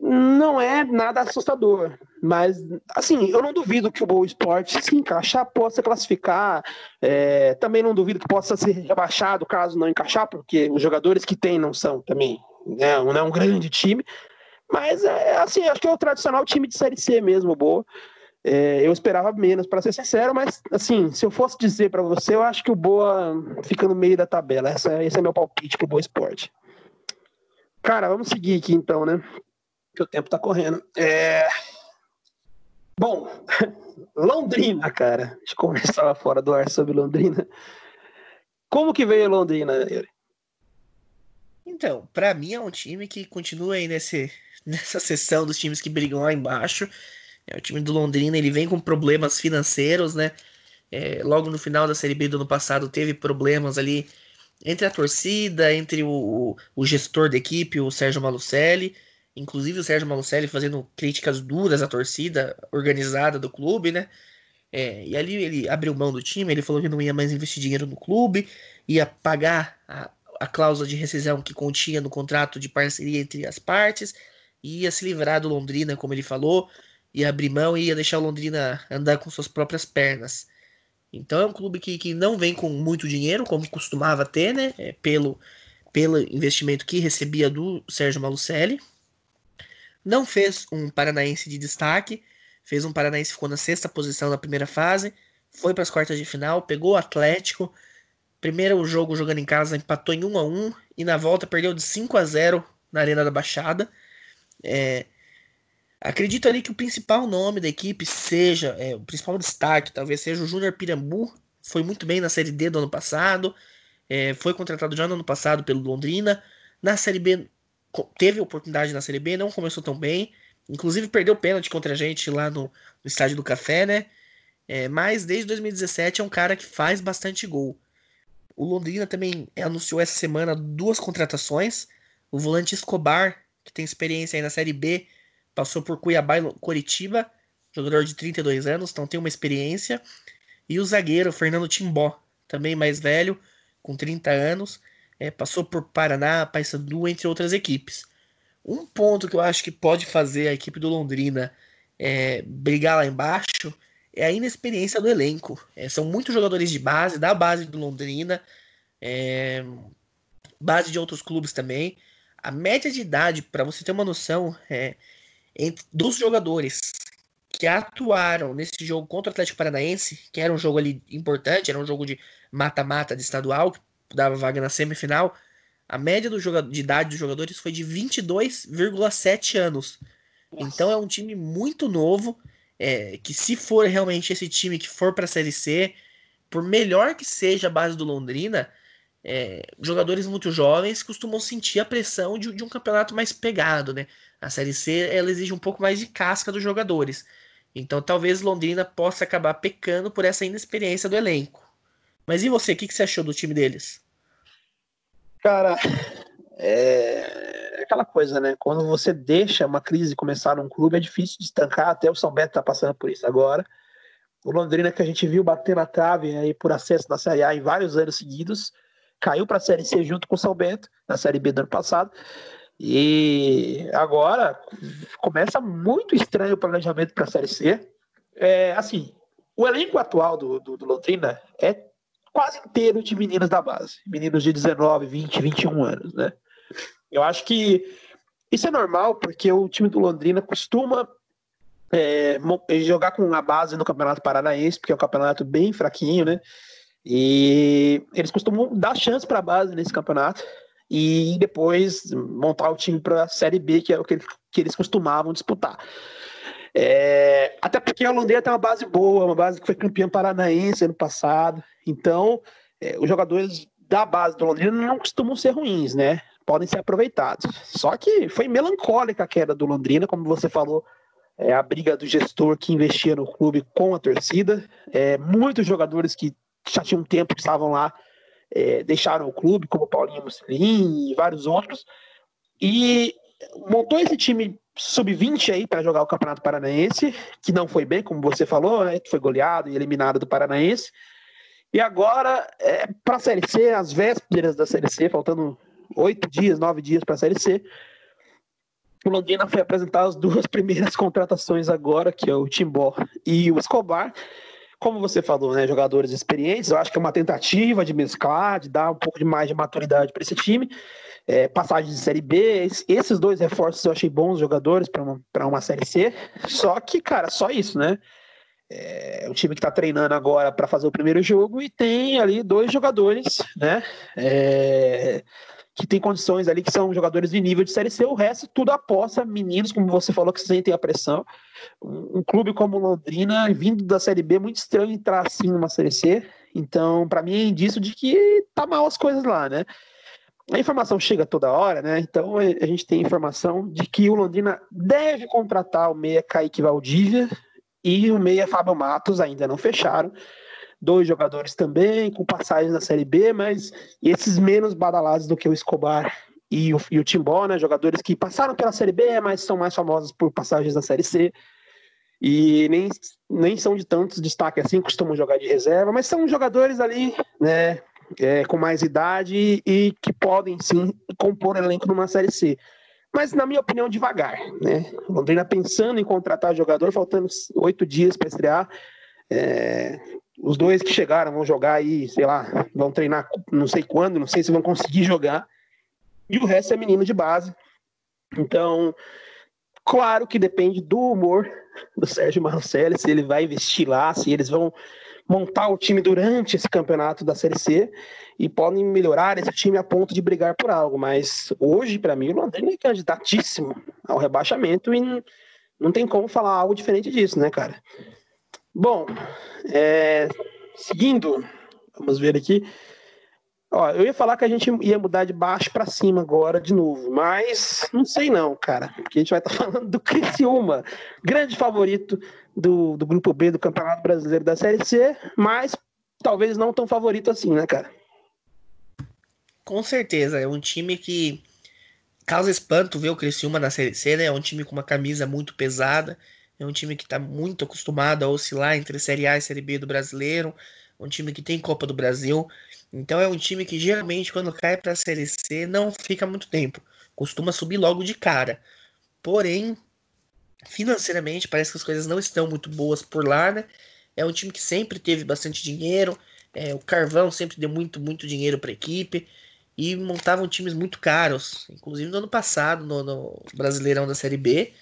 Não é nada assustador, mas assim, eu não duvido que o Boa Esporte se encaixar possa classificar. É, também não duvido que possa ser rebaixado caso não encaixar, porque os jogadores que tem não são também, né, não é um grande time. Mas é assim, acho que é o tradicional time de Série C mesmo, Boa. É, eu esperava menos, para ser sincero, mas assim, se eu fosse dizer para você, eu acho que o Boa fica no meio da tabela. Essa, esse é meu palpite pro Boa Esporte. Cara, vamos seguir aqui então, né? Que o tempo tá correndo. É... Bom, Londrina, cara. A gente conversava fora do ar sobre Londrina. Como que veio Londrina, Yuri? Então, para mim é um time que continua aí nesse, nessa sessão dos times que brigam lá embaixo. É, o time do Londrina ele vem com problemas financeiros, né? É, logo no final da Série B do ano passado teve problemas ali entre a torcida, entre o, o gestor da equipe, o Sérgio Malucelli. Inclusive o Sérgio Malucelli fazendo críticas duras à torcida organizada do clube, né? É, e ali ele abriu mão do time, ele falou que não ia mais investir dinheiro no clube, ia pagar a, a cláusula de rescisão que continha no contrato de parceria entre as partes, e ia se livrar do Londrina, como ele falou, ia abrir mão e ia deixar o Londrina andar com suas próprias pernas. Então é um clube que, que não vem com muito dinheiro, como costumava ter, né? É, pelo, pelo investimento que recebia do Sérgio Malucelli. Não fez um paranaense de destaque, fez um paranaense ficou na sexta posição na primeira fase, foi para as quartas de final, pegou o Atlético. Primeiro jogo jogando em casa empatou em 1 a 1 e na volta perdeu de 5 a 0 na Arena da Baixada. É, Acredito ali que o principal nome da equipe seja, é, o principal destaque talvez seja o Júnior Pirambu, foi muito bem na Série D do ano passado, é, foi contratado já no ano passado pelo Londrina, na Série B teve oportunidade na Série B, não começou tão bem, inclusive perdeu pênalti contra a gente lá no, no Estádio do Café, né? É, mas desde 2017 é um cara que faz bastante gol. O Londrina também anunciou essa semana duas contratações. O volante Escobar, que tem experiência aí na Série B, passou por Cuiabá e Coritiba, jogador de 32 anos, então tem uma experiência. E o zagueiro Fernando Timbó, também mais velho, com 30 anos, é, passou por Paraná, Paysandu, entre outras equipes. Um ponto que eu acho que pode fazer a equipe do Londrina é, brigar lá embaixo é a inexperiência do elenco. É, são muitos jogadores de base, da base do Londrina, é, base de outros clubes também. A média de idade, para você ter uma noção, é, entre, dos jogadores que atuaram nesse jogo contra o Atlético Paranaense, que era um jogo ali importante, era um jogo de mata-mata de estadual, que dava vaga na semifinal, a média do jogador, de idade dos jogadores foi de 22,7 anos. Nossa. Então é um time muito novo, é, que se for realmente esse time que for para a Série C, por melhor que seja a base do Londrina, é, jogadores muito jovens costumam sentir a pressão de, de, um campeonato mais pegado, né? A Série C ela exige um pouco mais de casca dos jogadores. Então talvez Londrina possa acabar pecando por essa inexperiência do elenco. Mas e você, o que, que você achou do time deles? Cara, é aquela coisa, né? Quando você deixa uma crise começar num clube, é difícil de estancar. Até o São Bento tá passando por isso agora. O Londrina, que a gente viu bater na trave aí por acesso na Série A em vários anos seguidos, caiu para a Série C junto com o São Bento, na Série B do ano passado. E agora começa muito estranho o planejamento para a Série C. É, assim, o elenco atual do, do, do, Londrina é quase inteiro de meninos da base, meninos de 19, 20, 21 anos, né? Eu acho que isso é normal porque o time do Londrina costuma é, jogar com a base no Campeonato Paranaense, porque é um campeonato bem fraquinho, né? E eles costumam dar chance para a base nesse campeonato e depois montar o time para a Série B, que é o que, que eles costumavam disputar. É, até porque a Londrina tem uma base boa, uma base que foi campeã paranaense ano passado. Então, é, os jogadores da base do Londrina não costumam ser ruins, né? Podem ser aproveitados. Só que foi melancólica a queda do Londrina, como você falou, é, a briga do gestor que investia no clube com a torcida. É, muitos jogadores que já tinha um tempo que estavam lá, é, deixaram o clube, como Paulinho Mussolini e vários outros, e montou esse time sub-20 aí para jogar o Campeonato Paranaense, que não foi bem, como você falou, né, foi goleado e eliminado do Paranaense. E agora, é, para a Série C, as vésperas da Série C, faltando oito dias, nove dias para a Série C, o Londrina foi apresentar as duas primeiras contratações agora, que é o Timbó e o Escobar, como você falou, né, jogadores experientes, eu acho que é uma tentativa de mesclar, de dar um pouco de mais de maturidade para esse time. É, passagem de Série B, esses dois reforços eu achei bons jogadores para uma, uma Série C. Só que, cara, só isso, né? É, o time que está treinando agora para fazer o primeiro jogo e tem ali dois jogadores, né? É, que tem condições ali que são jogadores de nível de Série C, o resto tudo aposta meninos, como você falou, que sentem a pressão. Um, um clube como Londrina, vindo da Série B, é muito estranho entrar assim numa Série C. Então, para mim é indício de que tá mal as coisas lá, né? A informação chega toda hora, né? Então a gente tem informação de que o Londrina deve contratar o meia Kaique Valdívia e o meia Fábio Matos, ainda não fecharam dois jogadores também, com passagens na Série B, mas esses menos badalados do que o Escobar e o, e o Timbó, né? Jogadores que passaram pela Série B, mas são mais famosos por passagens na Série C. E nem, nem são de tantos destaque assim, costumam jogar de reserva, mas são jogadores ali, né? É, com mais idade e que podem sim compor elenco numa Série C. Mas, na minha opinião, devagar. Né? Londrina pensando em contratar jogador, faltando oito dias para estrear. É, os dois que chegaram vão jogar aí, sei lá, vão treinar não sei quando, não sei se vão conseguir jogar. E o resto é menino de base. Então, claro que depende do humor do Sérgio Marcelli, se ele vai investir lá, se eles vão montar o time durante esse campeonato da Série C e podem melhorar esse time a ponto de brigar por algo. Mas hoje, para mim, o Londrina é candidatíssimo ao rebaixamento e não tem como falar algo diferente disso, né, cara? Bom, é, seguindo, vamos ver aqui. Ó, eu ia falar que a gente ia mudar de baixo para cima agora de novo, mas não sei não, cara, porque a gente vai estar tá falando do Criciúma, grande favorito do, do grupo B do Campeonato Brasileiro da Série C, mas talvez não tão favorito assim, né, cara? Com certeza, é um time que causa espanto ver o Criciúma na Série C, né? É um time com uma camisa muito pesada, é um time que está muito acostumado a oscilar entre Série A e Série B do brasileiro, um time que tem Copa do Brasil, então é um time que geralmente quando cai para a Série C não fica muito tempo, costuma subir logo de cara. Porém, financeiramente parece que as coisas não estão muito boas por lá, né? É um time que sempre teve bastante dinheiro, é, o Carvão sempre deu muito, muito dinheiro para a equipe e montavam times muito caros. Inclusive no ano passado, no, no, Brasileirão da Série B,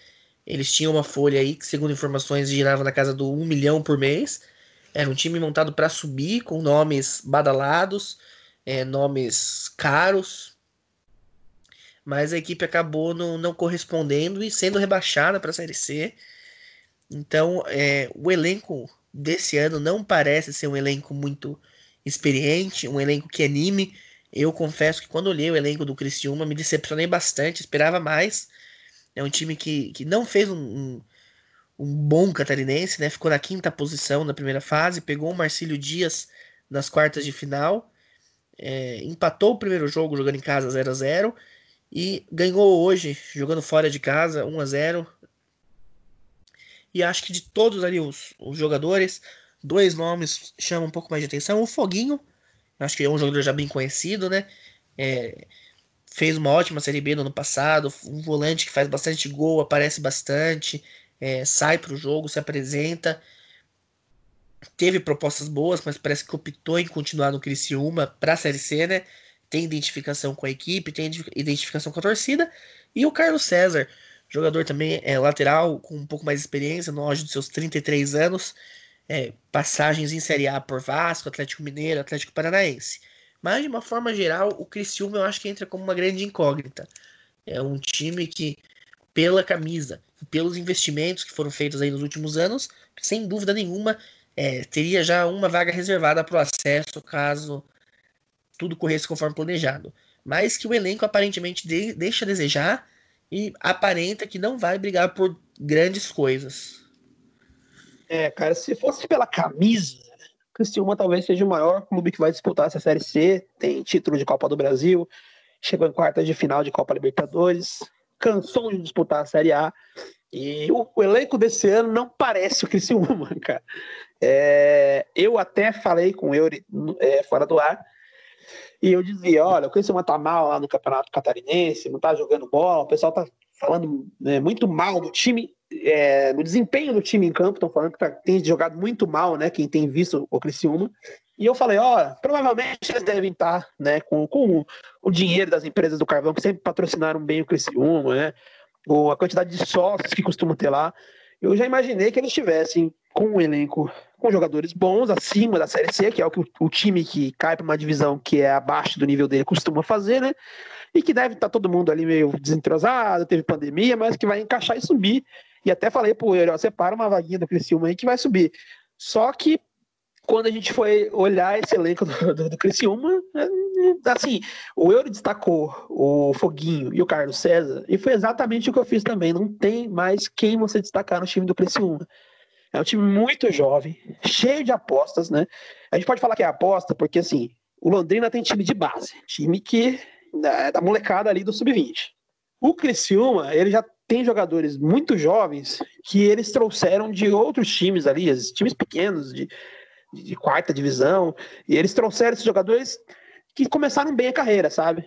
eles tinham uma folha aí que, segundo informações, girava na casa do 1 milhão por mês. Era um time montado para subir, com nomes badalados, é, nomes caros. Mas a equipe acabou não, não correspondendo e sendo rebaixada para a Série C. Então, é, o elenco desse ano não parece ser um elenco muito experiente, um elenco que anime. Eu confesso que quando olhei o elenco do Criciúma me decepcionei bastante, esperava mais. É um time que, que não fez um, um, um bom catarinense, né? Ficou na quinta posição na primeira fase, pegou o Marcílio Dias nas quartas de final, é, empatou o primeiro jogo jogando em casa 0 a 0 e ganhou hoje jogando fora de casa 1 a 0 e acho que de todos ali os, os jogadores, dois nomes chamam um pouco mais de atenção. O Foguinho, acho que é um jogador já bem conhecido, né? É, fez uma ótima Série B no ano passado, um volante que faz bastante gol, aparece bastante, é, sai para o jogo, se apresenta. Teve propostas boas, mas parece que optou em continuar no Criciúma para a Série C, né? Tem identificação com a equipe, tem identificação com a torcida. E o Carlos César, Jogador também é lateral, com um pouco mais de experiência, no auge dos seus 33 anos. É, passagens em Série A por Vasco, Atlético Mineiro, Atlético Paranaense. Mas, de uma forma geral, o Criciúma eu acho que entra como uma grande incógnita. É um time que, pela camisa, pelos investimentos que foram feitos aí nos últimos anos, sem dúvida nenhuma, é, teria já uma vaga reservada para o acesso caso tudo corresse conforme planejado. Mas que o elenco aparentemente de, deixa a desejar e aparenta que não vai brigar por grandes coisas. É, cara, se fosse pela camisa, Criciúma talvez seja o maior clube que vai disputar essa Série C, tem título de Copa do Brasil, chegou em quartas de final de Copa Libertadores, cansou de disputar a Série A, e o, o elenco desse ano não parece o Criciúma, cara. É, eu até falei com o Eury é, fora do ar, e eu dizia, olha, o Criciúma tá mal lá no Campeonato Catarinense, não tá jogando bola, o pessoal tá falando né, muito mal do time, é, do desempenho do time em campo, estão falando que tá, tem jogado muito mal, né, quem tem visto o Criciúma. E eu falei, ó, provavelmente eles devem estar, tá, né, com, com o dinheiro das empresas do carvão, que sempre patrocinaram bem o Criciúma, né, ou a quantidade de sócios que costumam ter lá. Eu já imaginei que eles estivessem com um elenco com jogadores bons, acima da Série C, que é o que o, o time que cai para uma divisão que é abaixo do nível dele costuma fazer, né? E que deve estar tá todo mundo ali meio desentrosado, teve pandemia, mas que vai encaixar e subir. E até falei pro ele, ó, separa uma vaguinha do Criciúma aí que vai subir. Só que quando a gente foi olhar esse elenco do, do, do Criciúma, é, assim, o Euro destacou o Foguinho e o Carlos César, e foi exatamente o que eu fiz também. Não tem mais quem você destacar no time do Criciúma. É um time muito jovem, cheio de apostas, né? A gente pode falar que é aposta porque, assim, o Londrina tem time de base, time que é da molecada ali do sub-20. O Criciúma, ele já tem jogadores muito jovens que eles trouxeram de outros times ali, times pequenos, de, de quarta divisão, e eles trouxeram esses jogadores que começaram bem a carreira, sabe?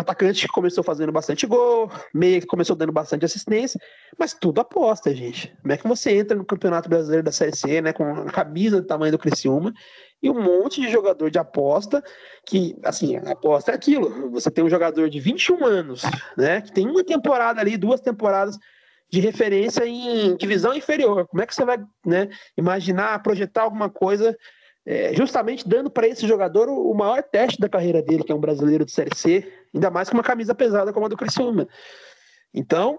atacante que começou fazendo bastante gol, meia que começou dando bastante assistência, mas tudo aposta, gente. Como é que você entra no Campeonato Brasileiro da Série C, né, com a camisa do tamanho do Criciúma e um monte de jogador de aposta que, assim, aposta é aquilo. Você tem um jogador de 21 anos, né, que tem uma temporada ali, duas temporadas de referência em divisão inferior. Como é que você vai, né, imaginar, projetar alguma coisa é, justamente dando para esse jogador o, o, maior teste da carreira dele, que é um brasileiro de Série C, ainda mais com uma camisa pesada como a do Criciúma. Então,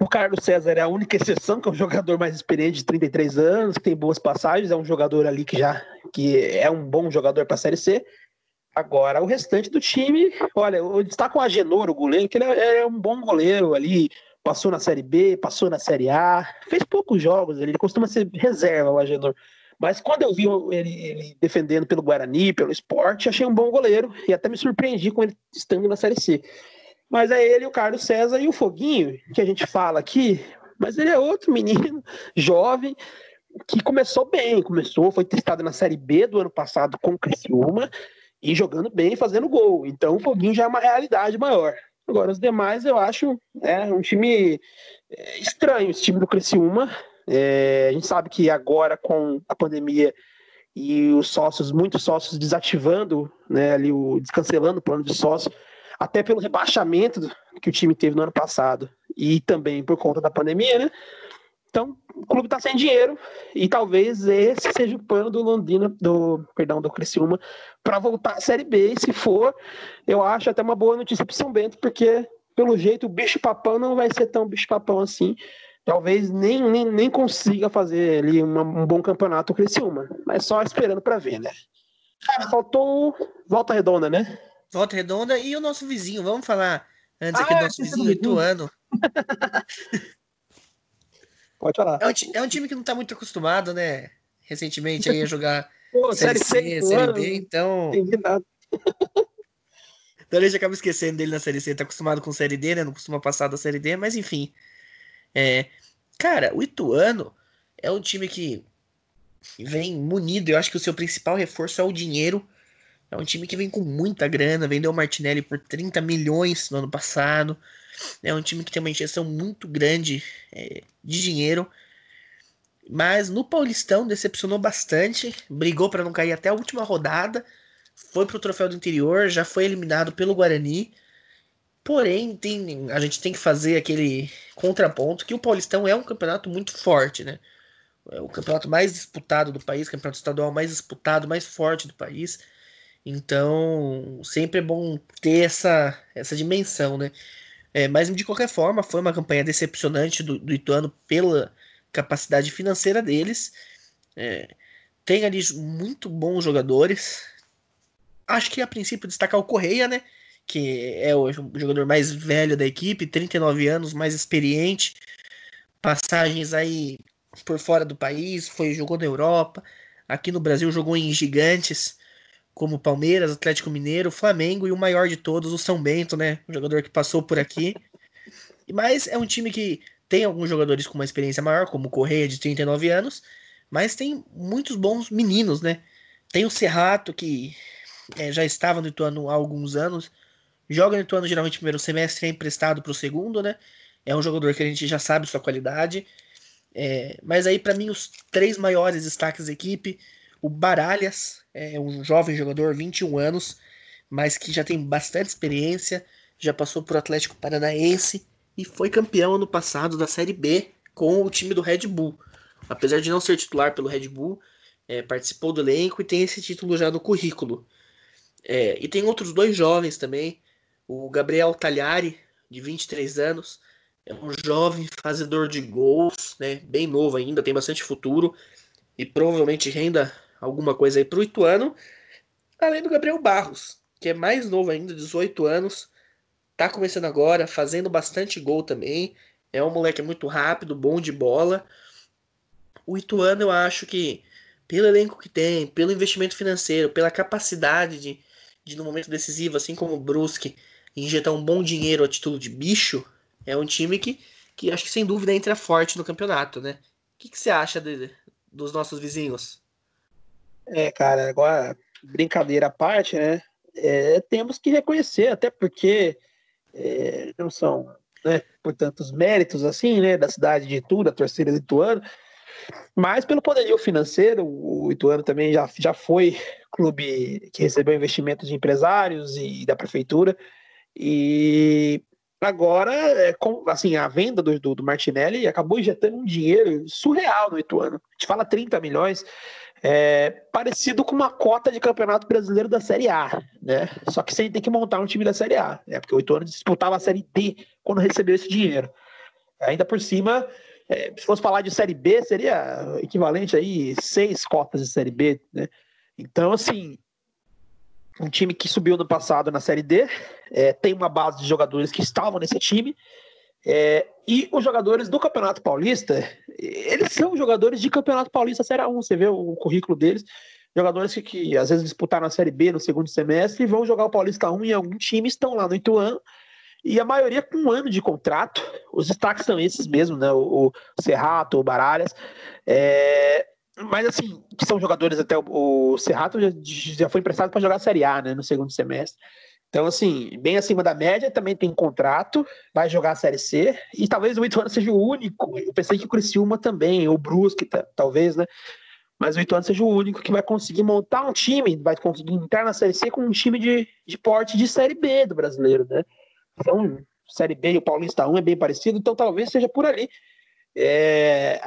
o Carlos César é a única exceção, que é um jogador mais experiente de 33 anos, que tem boas passagens, é um jogador ali que já que é um bom jogador para a Série C. Agora, o restante do time, olha, eu destaco o Agenor, o goleiro, que ele é, é um bom goleiro ali, passou na Série B, passou na Série A, fez poucos jogos, ele costuma ser reserva, o Agenor Mas quando eu vi ele, ele, defendendo pelo Guarani, pelo esporte, achei um bom goleiro e até me surpreendi com ele estando na Série C. Mas é ele, o Carlos César e o Foguinho, que a gente fala aqui, mas ele é outro menino, jovem, que começou bem, começou, foi testado na Série B do ano passado com o Criciúma e jogando bem, fazendo gol. Então o Foguinho já é uma realidade maior. Agora, os demais eu acho é, um time é, estranho, esse time do Criciúma. É, a gente sabe que agora com a pandemia e os sócios, muitos sócios desativando, né, ali o descancelando o plano de sócio, até pelo rebaixamento que o time teve no ano passado e também por conta da pandemia, né? Então, o clube está sem dinheiro e talvez esse seja o plano do Londrina, do perdão, do Criciúma, para voltar à Série B. E se for, eu acho até uma boa notícia para São Bento, porque pelo jeito o bicho-papão não vai ser tão bicho-papão assim. Talvez nem, nem, nem consiga fazer ali uma, um bom campeonato o Criciúma, mas só esperando para ver, né? Cara, faltou Volta Redonda, né? Volta Redonda e o nosso vizinho, vamos falar antes ah, aqui do nosso vizinho Ituano. Pode falar. É um, é um, time que não tá muito acostumado, né? Recentemente aí a jogar Pô, série, C, Série B, então. Então a gente acaba esquecendo dele na Série C, tá acostumado com Série D, né? Não costuma passar da Série D, mas enfim. É, cara, o Ituano é um time que vem munido. Eu acho que o seu principal reforço é o dinheiro. É um time que vem com muita grana. Vendeu o Martinelli por 30 milhões no ano passado. É um time que tem uma injeção muito grande é, de dinheiro. Mas no Paulistão decepcionou bastante. Brigou para não cair até a última rodada. Foi pro troféu do interior. Já foi eliminado pelo Guarani. Porém, tem, a gente tem que fazer aquele contraponto que o Paulistão é um campeonato muito forte, né? É o campeonato mais disputado do país, campeonato estadual mais disputado, mais forte do país. Então, sempre é bom ter essa, essa dimensão, né? É, mas de qualquer forma, foi uma campanha decepcionante do, do Ituano pela capacidade financeira deles. É, tem ali muito bons jogadores. Acho que a princípio destacar o Correia, né? Que é o jogador mais velho da equipe, 39 anos, mais experiente. Passagens aí por fora do país, foi jogou na Europa. Aqui no Brasil jogou em gigantes como Palmeiras, Atlético Mineiro, Flamengo e o maior de todos, o São Bento, né? Um jogador que passou por aqui. Mas é um time que tem alguns jogadores com uma experiência maior, como o Correia, de 39 anos, mas tem muitos bons meninos, né? Tem o Serrato, que é, já estava no Ituano há alguns anos, joga no Ituano geralmente no primeiro semestre, é emprestado para o segundo, né? É um jogador que a gente já sabe sua qualidade. É, mas aí, para mim, os três maiores destaques da equipe o Baralhas é um jovem jogador, 21 anos, mas que já tem bastante experiência, já passou por Atlético Paranaense e foi campeão ano passado da Série B com o time do Red Bull. Apesar de não ser titular pelo Red Bull, é, participou do elenco e tem esse título já no currículo. É, e tem outros dois jovens também. O Gabriel Talhari, de 23 anos, é um jovem fazedor de gols, né, bem novo ainda, tem bastante futuro e provavelmente renda alguma coisa aí pro Ituano. Além do Gabriel Barros, que é mais novo ainda, 18 anos. Tá começando agora, fazendo bastante gol também. É um moleque muito rápido, bom de bola. O Ituano, eu acho que, pelo elenco que tem, pelo investimento financeiro, pela capacidade de, de no momento decisivo, assim como o Brusque, injetar um bom dinheiro a título de bicho, é um time que, que acho que sem dúvida entra forte no campeonato, né? O que, que você acha de, dos nossos vizinhos? É, cara, agora, brincadeira à parte, né? É, temos que reconhecer, até porque é, não são, né, por tantos méritos assim, né, da cidade de Itu, da torcida lituana, mas pelo poderio financeiro, o Ituano também já, já foi clube que recebeu investimentos de empresários e da prefeitura, e agora, é, com, assim, a venda do, do, do Martinelli acabou injetando um dinheiro surreal no Ituano. A gente fala 30 milhões, é, parecido com uma cota de campeonato brasileiro da Série A, né? Só que sem ter que montar um time da Série A, né? Porque o Ituano disputava a Série D quando recebeu esse dinheiro. Ainda por cima, é, se fosse falar de Série B, seria equivalente aí seis cotas de Série B, né? Então, assim, um time que subiu no passado na Série D, é, tem uma base de jogadores que estavam nesse time, é, e os jogadores do Campeonato Paulista, eles são jogadores de Campeonato Paulista Série 1, você vê o currículo deles, jogadores que, que às vezes disputaram a Série B no segundo semestre e vão jogar o Paulista 1 em algum time, estão lá no Ituano, e a maioria com um ano de contrato. Os destaques são esses mesmo, né? O, o Serrato, o Baralhas. É, mas assim, que são jogadores até o, o Serrato já, já foi emprestado para jogar a Série A, né? No segundo semestre. Então, assim, bem acima da média, também tem contrato, vai jogar a Série C, e talvez o Ituano seja o único. Eu pensei que o Criciúma também, o Brusque, talvez, né? Mas o Ituano seja o único que vai conseguir montar um time, vai conseguir entrar na Série C com um time de, de porte de Série B do brasileiro, né? Então, Série B e o Paulista 1 é bem parecido, então talvez seja por ali é,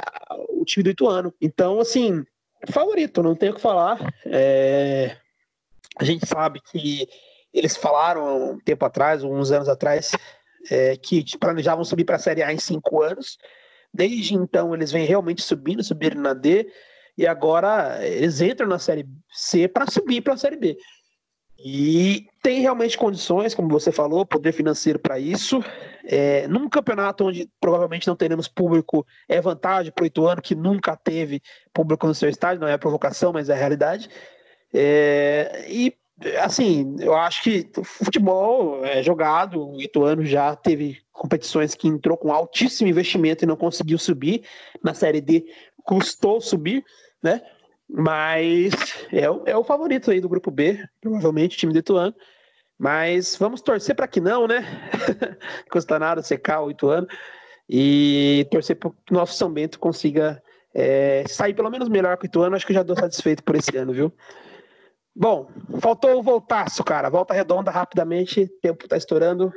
o time do Ituano. Então, assim, favorito, não tenho o que falar. É, a gente sabe que eles falaram um tempo atrás, uns anos atrás, é, que planejavam subir para a Série A em cinco anos. Desde então, eles vêm realmente subindo, subiram na D, e agora eles entram na Série C para subir para a Série B. E tem realmente condições, como você falou, poder financeiro para isso. É, num campeonato onde provavelmente não teremos público, é vantagem para o Ituano, que nunca teve público no seu estádio, não é provocação, mas é a realidade. É, e, assim, eu acho que o futebol é jogado, o Ituano já teve competições que entrou com altíssimo investimento e não conseguiu subir. Na Série D custou subir, né? Mas é, o, é o favorito aí do grupo B, provavelmente, time do Ituano. Mas vamos torcer para que não, né? Custa nada secar o Ituano. E torcer para que o nosso São Bento consiga é, sair pelo menos melhor que o Ituano. Acho que já estou satisfeito por esse ano, viu? Bom, faltou o voltaço, cara. Volta redonda rapidamente. Tempo está estourando.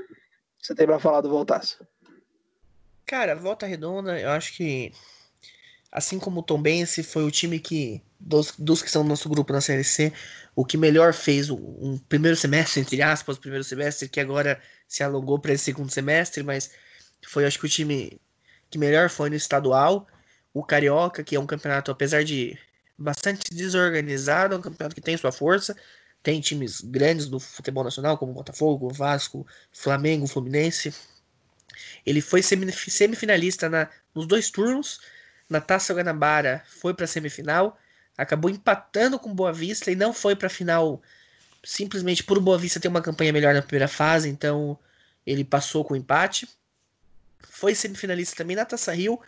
Você tem para falar do voltaço? Cara, volta redonda, eu acho que assim como o Tom Bense foi o time que dos, dos que estão no nosso grupo na Série C, o que melhor fez um primeiro semestre, entre aspas, o primeiro semestre, que agora se alongou para esse segundo semestre, mas foi acho que o time que melhor foi no estadual. O Carioca, que é um campeonato, apesar de bastante desorganizado, é um campeonato que tem sua força. Tem times grandes do futebol nacional, como Botafogo, Vasco, Flamengo, Fluminense. Ele foi semifinalista na, nos dois turnos. Na Taça Guanabara foi para a semifinal acabou empatando com Boa Vista e não foi para a final simplesmente por Boa Vista ter uma campanha melhor na primeira fase, então ele passou com empate. Foi semifinalista também na Taça Rio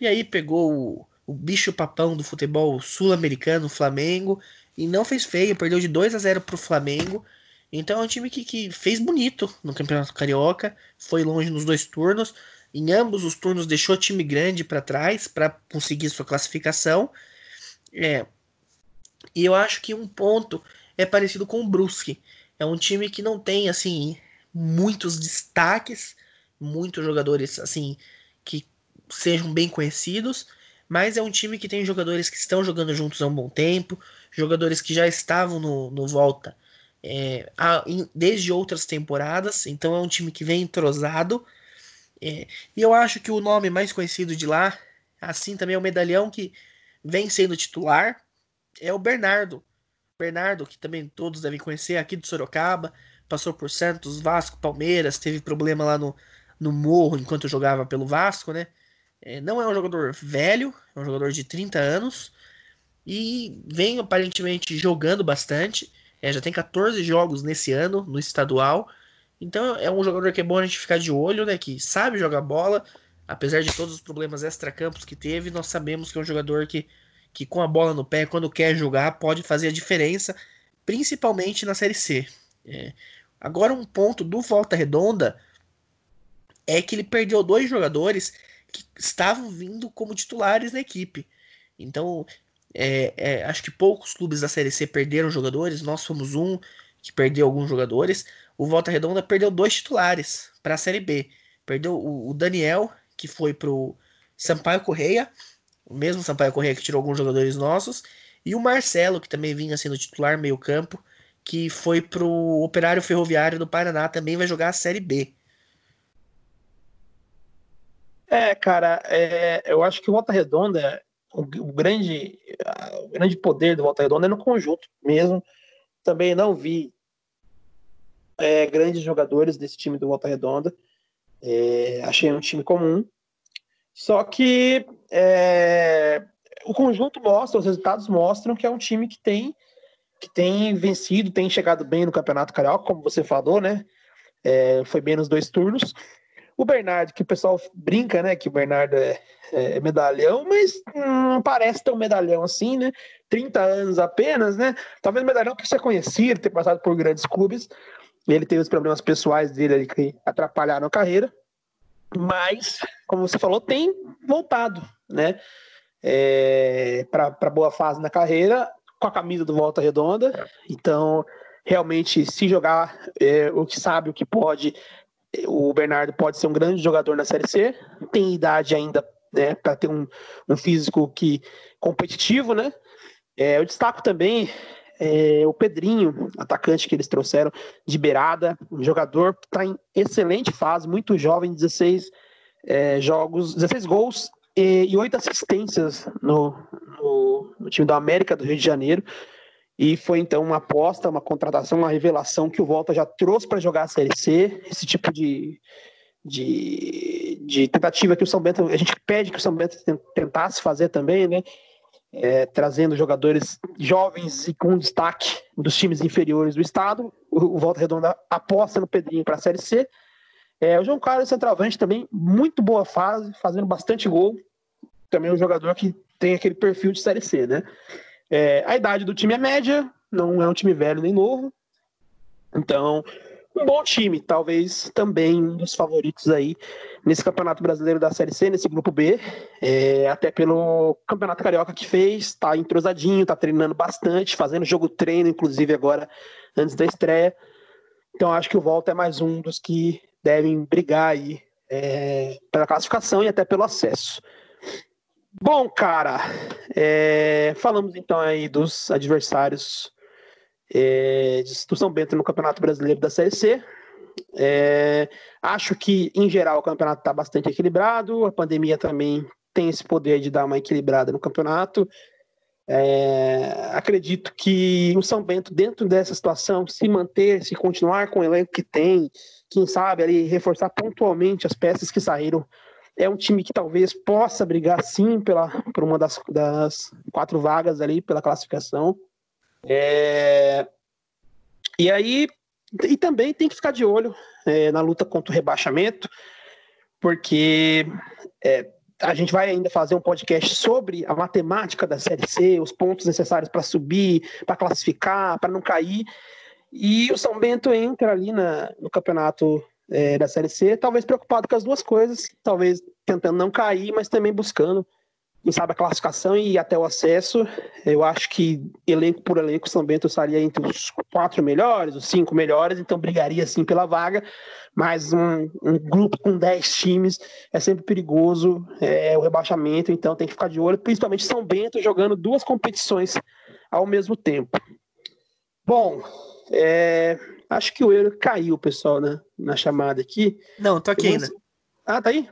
e aí pegou o, o bicho papão do futebol sul-americano, Flamengo, e não fez feio, perdeu de 2 a 0 para o Flamengo. Então é um time que, que fez bonito no Campeonato Carioca, foi longe nos dois turnos. Em ambos os turnos deixou time grande para trás para conseguir sua classificação é. E eu acho que um ponto é parecido com o Brusque. É um time que não tem, assim, muitos destaques, muitos jogadores, assim, que sejam bem conhecidos, mas é um time que tem jogadores que estão jogando juntos há um bom tempo, jogadores que já estavam no, no Volta é, desde outras temporadas, então é um time que vem entrosado. É, e eu acho que o nome mais conhecido de lá, assim também é o medalhão que vem sendo titular é o Bernardo. Bernardo, que também todos devem conhecer, aqui de Sorocaba, passou por Santos, Vasco, Palmeiras, teve problema lá no, no Morro enquanto jogava pelo Vasco, né? É, não é um jogador velho, é um jogador de 30 anos e vem aparentemente jogando bastante. É, já tem 14 jogos nesse ano no estadual. Então é um jogador que é bom a gente ficar de olho, né? Que sabe jogar bola, apesar de todos os problemas extra-campos que teve, nós sabemos que é um jogador que, que com a bola no pé, quando quer jogar, pode fazer a diferença, principalmente na Série C. É. Agora, um ponto do Volta Redonda é que ele perdeu dois jogadores que estavam vindo como titulares na equipe. Então, é, é, acho que poucos clubes da Série C perderam jogadores, nós fomos um que perdeu alguns jogadores. O Volta Redonda perdeu dois titulares para a Série B. Perdeu o, o Daniel, que foi pro Sampaio Correia, o mesmo Sampaio Correia que tirou alguns jogadores nossos, e o Marcelo, que também vinha sendo titular meio-campo, que foi pro Operário Ferroviário do Paraná, também vai jogar a Série B. É, cara, é, eu acho que o Volta Redonda, o, o, grande, o grande poder do Volta Redonda é no conjunto mesmo. Também não vi é, grandes jogadores desse time do Volta Redonda. É, achei um time comum. Só que é, o conjunto mostra, os resultados mostram que é um time que tem que tem vencido, tem chegado bem no Campeonato Carioca, como você falou, né? É, foi bem nos dois turnos. O Bernardo, que o pessoal brinca, né? Que o Bernardo é, é medalhão, mas não parece tão medalhão assim, né? 30 anos apenas, né? Talvez medalhão por ser conhecido, ter passado por grandes clubes. Ele teve os problemas pessoais dele ali que atrapalharam a carreira. Mas, como você falou, tem voltado, né? É, para boa fase na carreira com a camisa do Volta Redonda. Então, realmente, se jogar é, o que sabe, o que pode, o Bernardo pode ser um grande jogador na Série C. Tem idade ainda né, para ter um, um físico que competitivo, né? É, eu destaco também é, o Pedrinho, atacante que eles trouxeram de beirada, um jogador que está em excelente fase, muito jovem, 16 é, jogos, 16 gols e, oito assistências no, no, no, time do América do Rio de Janeiro. E foi então uma aposta, uma contratação, uma revelação que o Volta já trouxe para jogar a Série C. Esse tipo de, de, de, tentativa que o São Bento, a gente pede que o São Bento tentasse fazer também, né? É, trazendo jogadores jovens e com destaque dos times inferiores do estado. O, Volta Redonda aposta no Pedrinho para a Série C. É, o João Carlos, centroavante, também, muito boa fase, fazendo bastante gol também um jogador que tem aquele perfil de Série C, né? É, a idade do time é média, não é um time velho nem novo. Então, um bom time, talvez também um dos favoritos aí nesse Campeonato Brasileiro da Série C, nesse grupo B, é, até pelo Campeonato Carioca que fez, tá entrosadinho, tá treinando bastante, fazendo jogo treino, inclusive agora antes da estreia. Então acho que o Volta é mais um dos que devem brigar aí é, pela classificação e até pelo acesso. Bom, cara, é, falamos então aí dos adversários é, do São Bento no Campeonato Brasileiro da Série C. É, acho que, em geral, o campeonato está bastante equilibrado. A pandemia também tem esse poder de dar uma equilibrada no campeonato. É, acredito que o São Bento, dentro dessa situação, se manter, se continuar com o elenco que tem, quem sabe ali reforçar pontualmente as peças que saíram é um time que talvez possa brigar sim pela, por uma das, das quatro vagas ali pela classificação. É... E aí, e também tem que ficar de olho é, na luta contra o rebaixamento, porque é, a gente vai ainda fazer um podcast sobre a matemática da Série C, os pontos necessários para subir, para classificar, para não cair. E o São Bento entra ali na, no campeonato é, da Série C, talvez preocupado com as duas coisas, talvez tentando não cair, mas também buscando, quem sabe, a classificação e até o acesso. Eu acho que elenco por elenco, São Bento estaria entre os quatro melhores, os cinco melhores, então brigaria sim pela vaga, mas um, um grupo com dez times é sempre perigoso, é, o rebaixamento, então tem que ficar de olho, principalmente São Bento jogando duas competições ao mesmo tempo. Bom, é, Acho que o euro caiu, pessoal, né? Na chamada aqui. Não, tô aqui ainda. Ah, tá aí?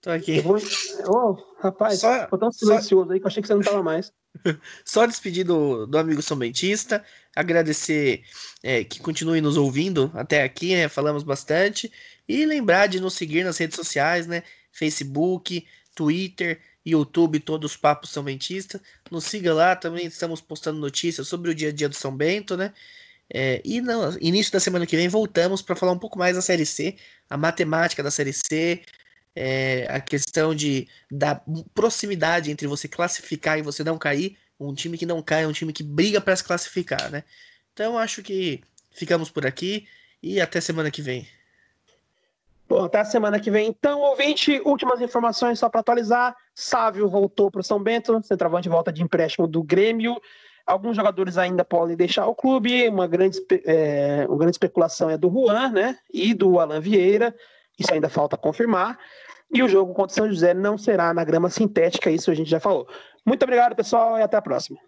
Tô aqui. Vou... Oh, rapaz, só, ficou tão silencioso só... aí que eu achei que você não tava mais. Só despedir do, do amigo somentista, agradecer é, que continue nos ouvindo até aqui, né? Falamos bastante. E lembrar de nos seguir nas redes sociais, né? Facebook, Twitter, YouTube, todos os papos São Bentistas. Nos siga lá, também estamos postando notícias sobre o dia a dia do São Bento, né? É, e no início da semana que vem voltamos para falar um pouco mais da Série C, a matemática da Série C, é, a questão de da proximidade entre você classificar e você não cair. Um time que não cai é um time que briga para se classificar, né? Então acho que ficamos por aqui e até semana que vem. Bom, até semana que vem. Então, ouvinte, últimas informações só para atualizar. Sávio voltou para o São Bento, centroavante volta de empréstimo do Grêmio. Alguns jogadores ainda podem deixar o clube, uma grande, é, uma grande especulação é do Juan, né? E do Alan Vieira, isso ainda falta confirmar. E o jogo contra o São José não será na grama sintética, isso a gente já falou. Muito obrigado, pessoal, e até a próxima.